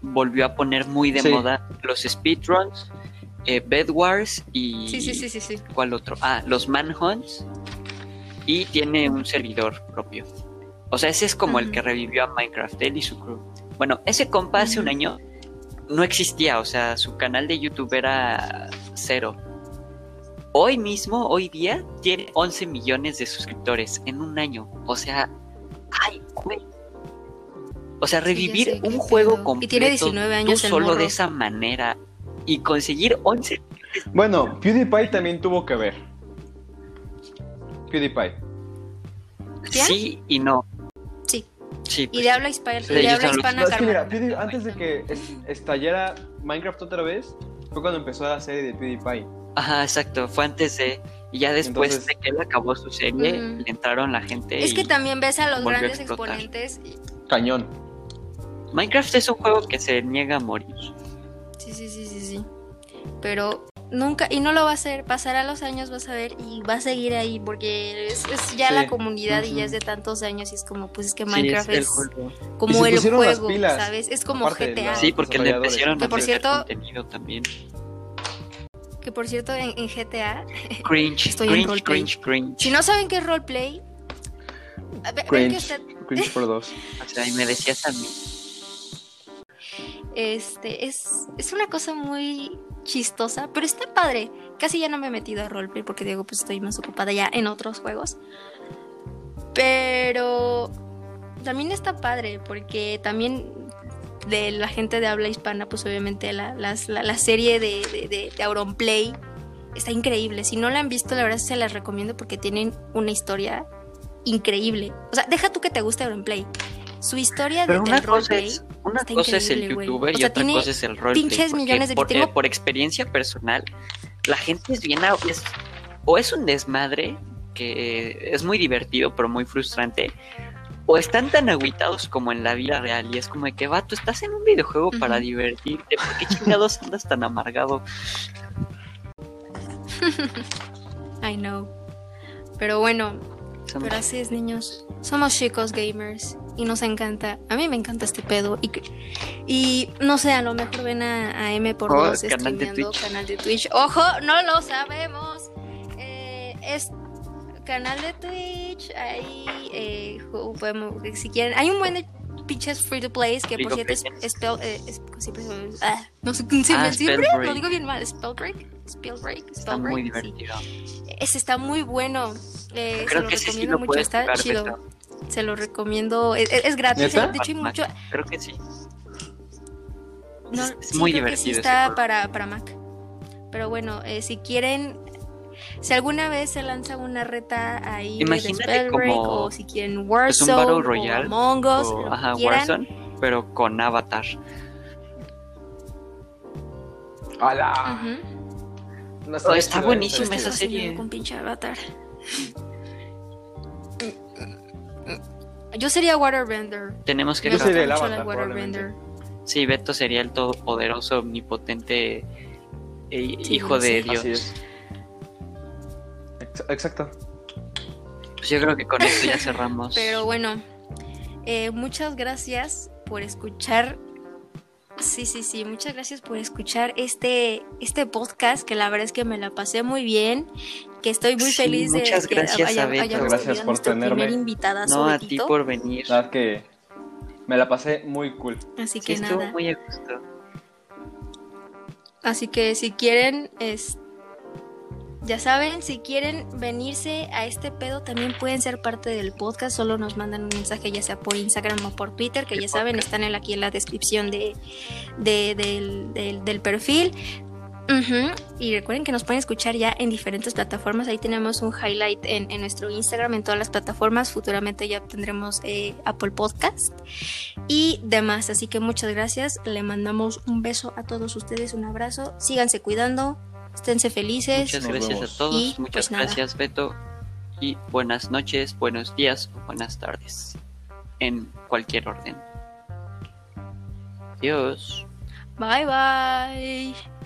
volvió a poner muy de Sí. moda los speedruns, eh, Bed Wars y... Sí, sí, sí, sí. ¿Cuál otro? Ah, los Manhunts. Y tiene un servidor propio. O sea, ese es como el que revivió a Minecraft, él y su crew. Bueno, ese compa hace un año no existía, o sea, su canal de YouTube era cero. Hoy mismo, hoy día, tiene 11 millones de suscriptores en un año. O sea, ay, güey. O sea, Sí, revivir sé, un juego completo Y tiene 19 años tú solo morro. de esa manera y conseguir 11 Bueno, PewDiePie también tuvo que ver. PewDiePie. ¿Quién? Sí y no. Sí. Sí, Y pues, de habla hispana, y de habla hispana, No, es que mira, antes de que es- estallara Minecraft otra vez, fue cuando empezó la serie de PewDiePie. Ajá, exacto. Fue antes de. Y ya después Entonces- de que él acabó su serie, le entraron la gente. Es que también ves a los a grandes exponentes. y- Cañón. Minecraft es un juego que se niega a morir. Sí, sí, sí, sí. Pero nunca, y no lo va a hacer. Pasará los años, vas a ver, y va a seguir ahí, porque es, es ya Sí. la comunidad y ya es de tantos años. Y es como, pues es que Sí, Minecraft es el es, juego. como el juego, pilas, ¿sabes? Es como aparte, GTA. Sí, porque le empezaron Que a por cierto- contenido también. Que por cierto, en, en GTA, [LAUGHS] Cringe, Estoy en cringe, roleplay. cringe, cringe. si no saben qué es roleplay, ven que Cringe. usted, Cringe por dos. [LAUGHS] O sea, y me decías a mí. Este, es, es una cosa muy chistosa, pero está padre. Casi ya no me he metido a roleplay porque digo, pues estoy más ocupada ya en otros juegos. Pero también está padre porque también de la gente de habla hispana, pues obviamente la, la- la serie de, de, de, de Auronplay está increíble. Si no la han visto, la verdad se las recomiendo porque tienen una historia increíble. O sea, deja tú que te guste Auronplay. Su historia de, Pero una del cosa es, una cosa es el youtuber O y otra cosa es el roleplay. pinches millones de- por, tengo- eh, por experiencia personal, la gente es bien es- o es un desmadre que es muy divertido pero muy frustrante. O están tan agüitados como en la vida real y es como de que, vato, estás en un videojuego para divertirte. ¿Por qué chingados andas tan amargado? [LAUGHS] I know. Pero bueno, pero así es, niños. Somos chicos gamers y nos encanta. A mí me encanta este pedo. Y, y no sé, a lo mejor ven a, a M por Oh, dos canal de Twitch. canal de Twitch. Ojo, no lo sabemos. Eh, es canal de Twitch. Ahí eh, podemos, si quieren. Hay un buen de pinches free to plays que Free por to cierto es, play. spell- eh, es- ah, no sé, siempre, Ah, siempre Spellbreak. lo digo bien mal. Spellbreak. Spellbreak. Está muy Spellbreak, sí. divertido. Ese está muy bueno. Eh, se Creo lo que sí recomiendo lo mucho. Está chido. Se lo recomiendo. Es, es- gratis. ¿Neta? De hecho, hay mucho. Creo que sí. No, Es- sí, muy sí divertido ese está para, para Mac. Pero bueno, eh, si quieren. Si alguna vez se lanza una reta ahí Imagínate de Spellbreak como- o si quieren es un Warzone Royale o Among Us, O, lo ajá, quieran. Warzone, pero con Avatar. ¡Hala! Ujú. No Oh, está chido buenísima esa serie. Con pinche Avatar. [LAUGHS] Yo sería Waterbender. Tenemos que Yo sería el Avatar, Waterbender. Sí, Beto sería el todopoderoso, omnipotente Sí, hijo de. Dios. Así es. Ex- Exacto. Pues yo creo que con esto ya cerramos. [LAUGHS] Pero bueno, eh, muchas gracias por escuchar. Sí, sí, sí, muchas gracias por escuchar este, este podcast, que la verdad es que me la pasé muy bien, que estoy muy Sí, feliz de muchas que gracias a Beto. hayamos Gracias por tenerme. invitada no a ti por venir. La verdad que me la pasé muy cool. Así Sí, que estuvo nada. muy a gusto. Así que si quieren, es, ya saben, si quieren venirse a este pedo, también pueden ser parte del podcast. Solo nos mandan un mensaje, ya sea por Instagram o por Twitter, que ¿Qué ya saben, están en- aquí en la descripción de, de- del, del- del perfil. Y recuerden que nos pueden escuchar ya en diferentes plataformas. Ahí tenemos un highlight en, en nuestro Instagram, en todas las plataformas. Futuramente ya tendremos eh, Apple Podcast y demás. Así que muchas gracias. Le mandamos un beso a todos ustedes, un abrazo. Síganse cuidando, esténse felices. Muchas Nos gracias vemos. a todos. Y, Muchas pues, nada. gracias, Beto. Y buenas noches, buenos días o buenas tardes. En cualquier orden. Adiós. Bye bye.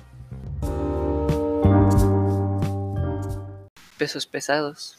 Pesos pesados.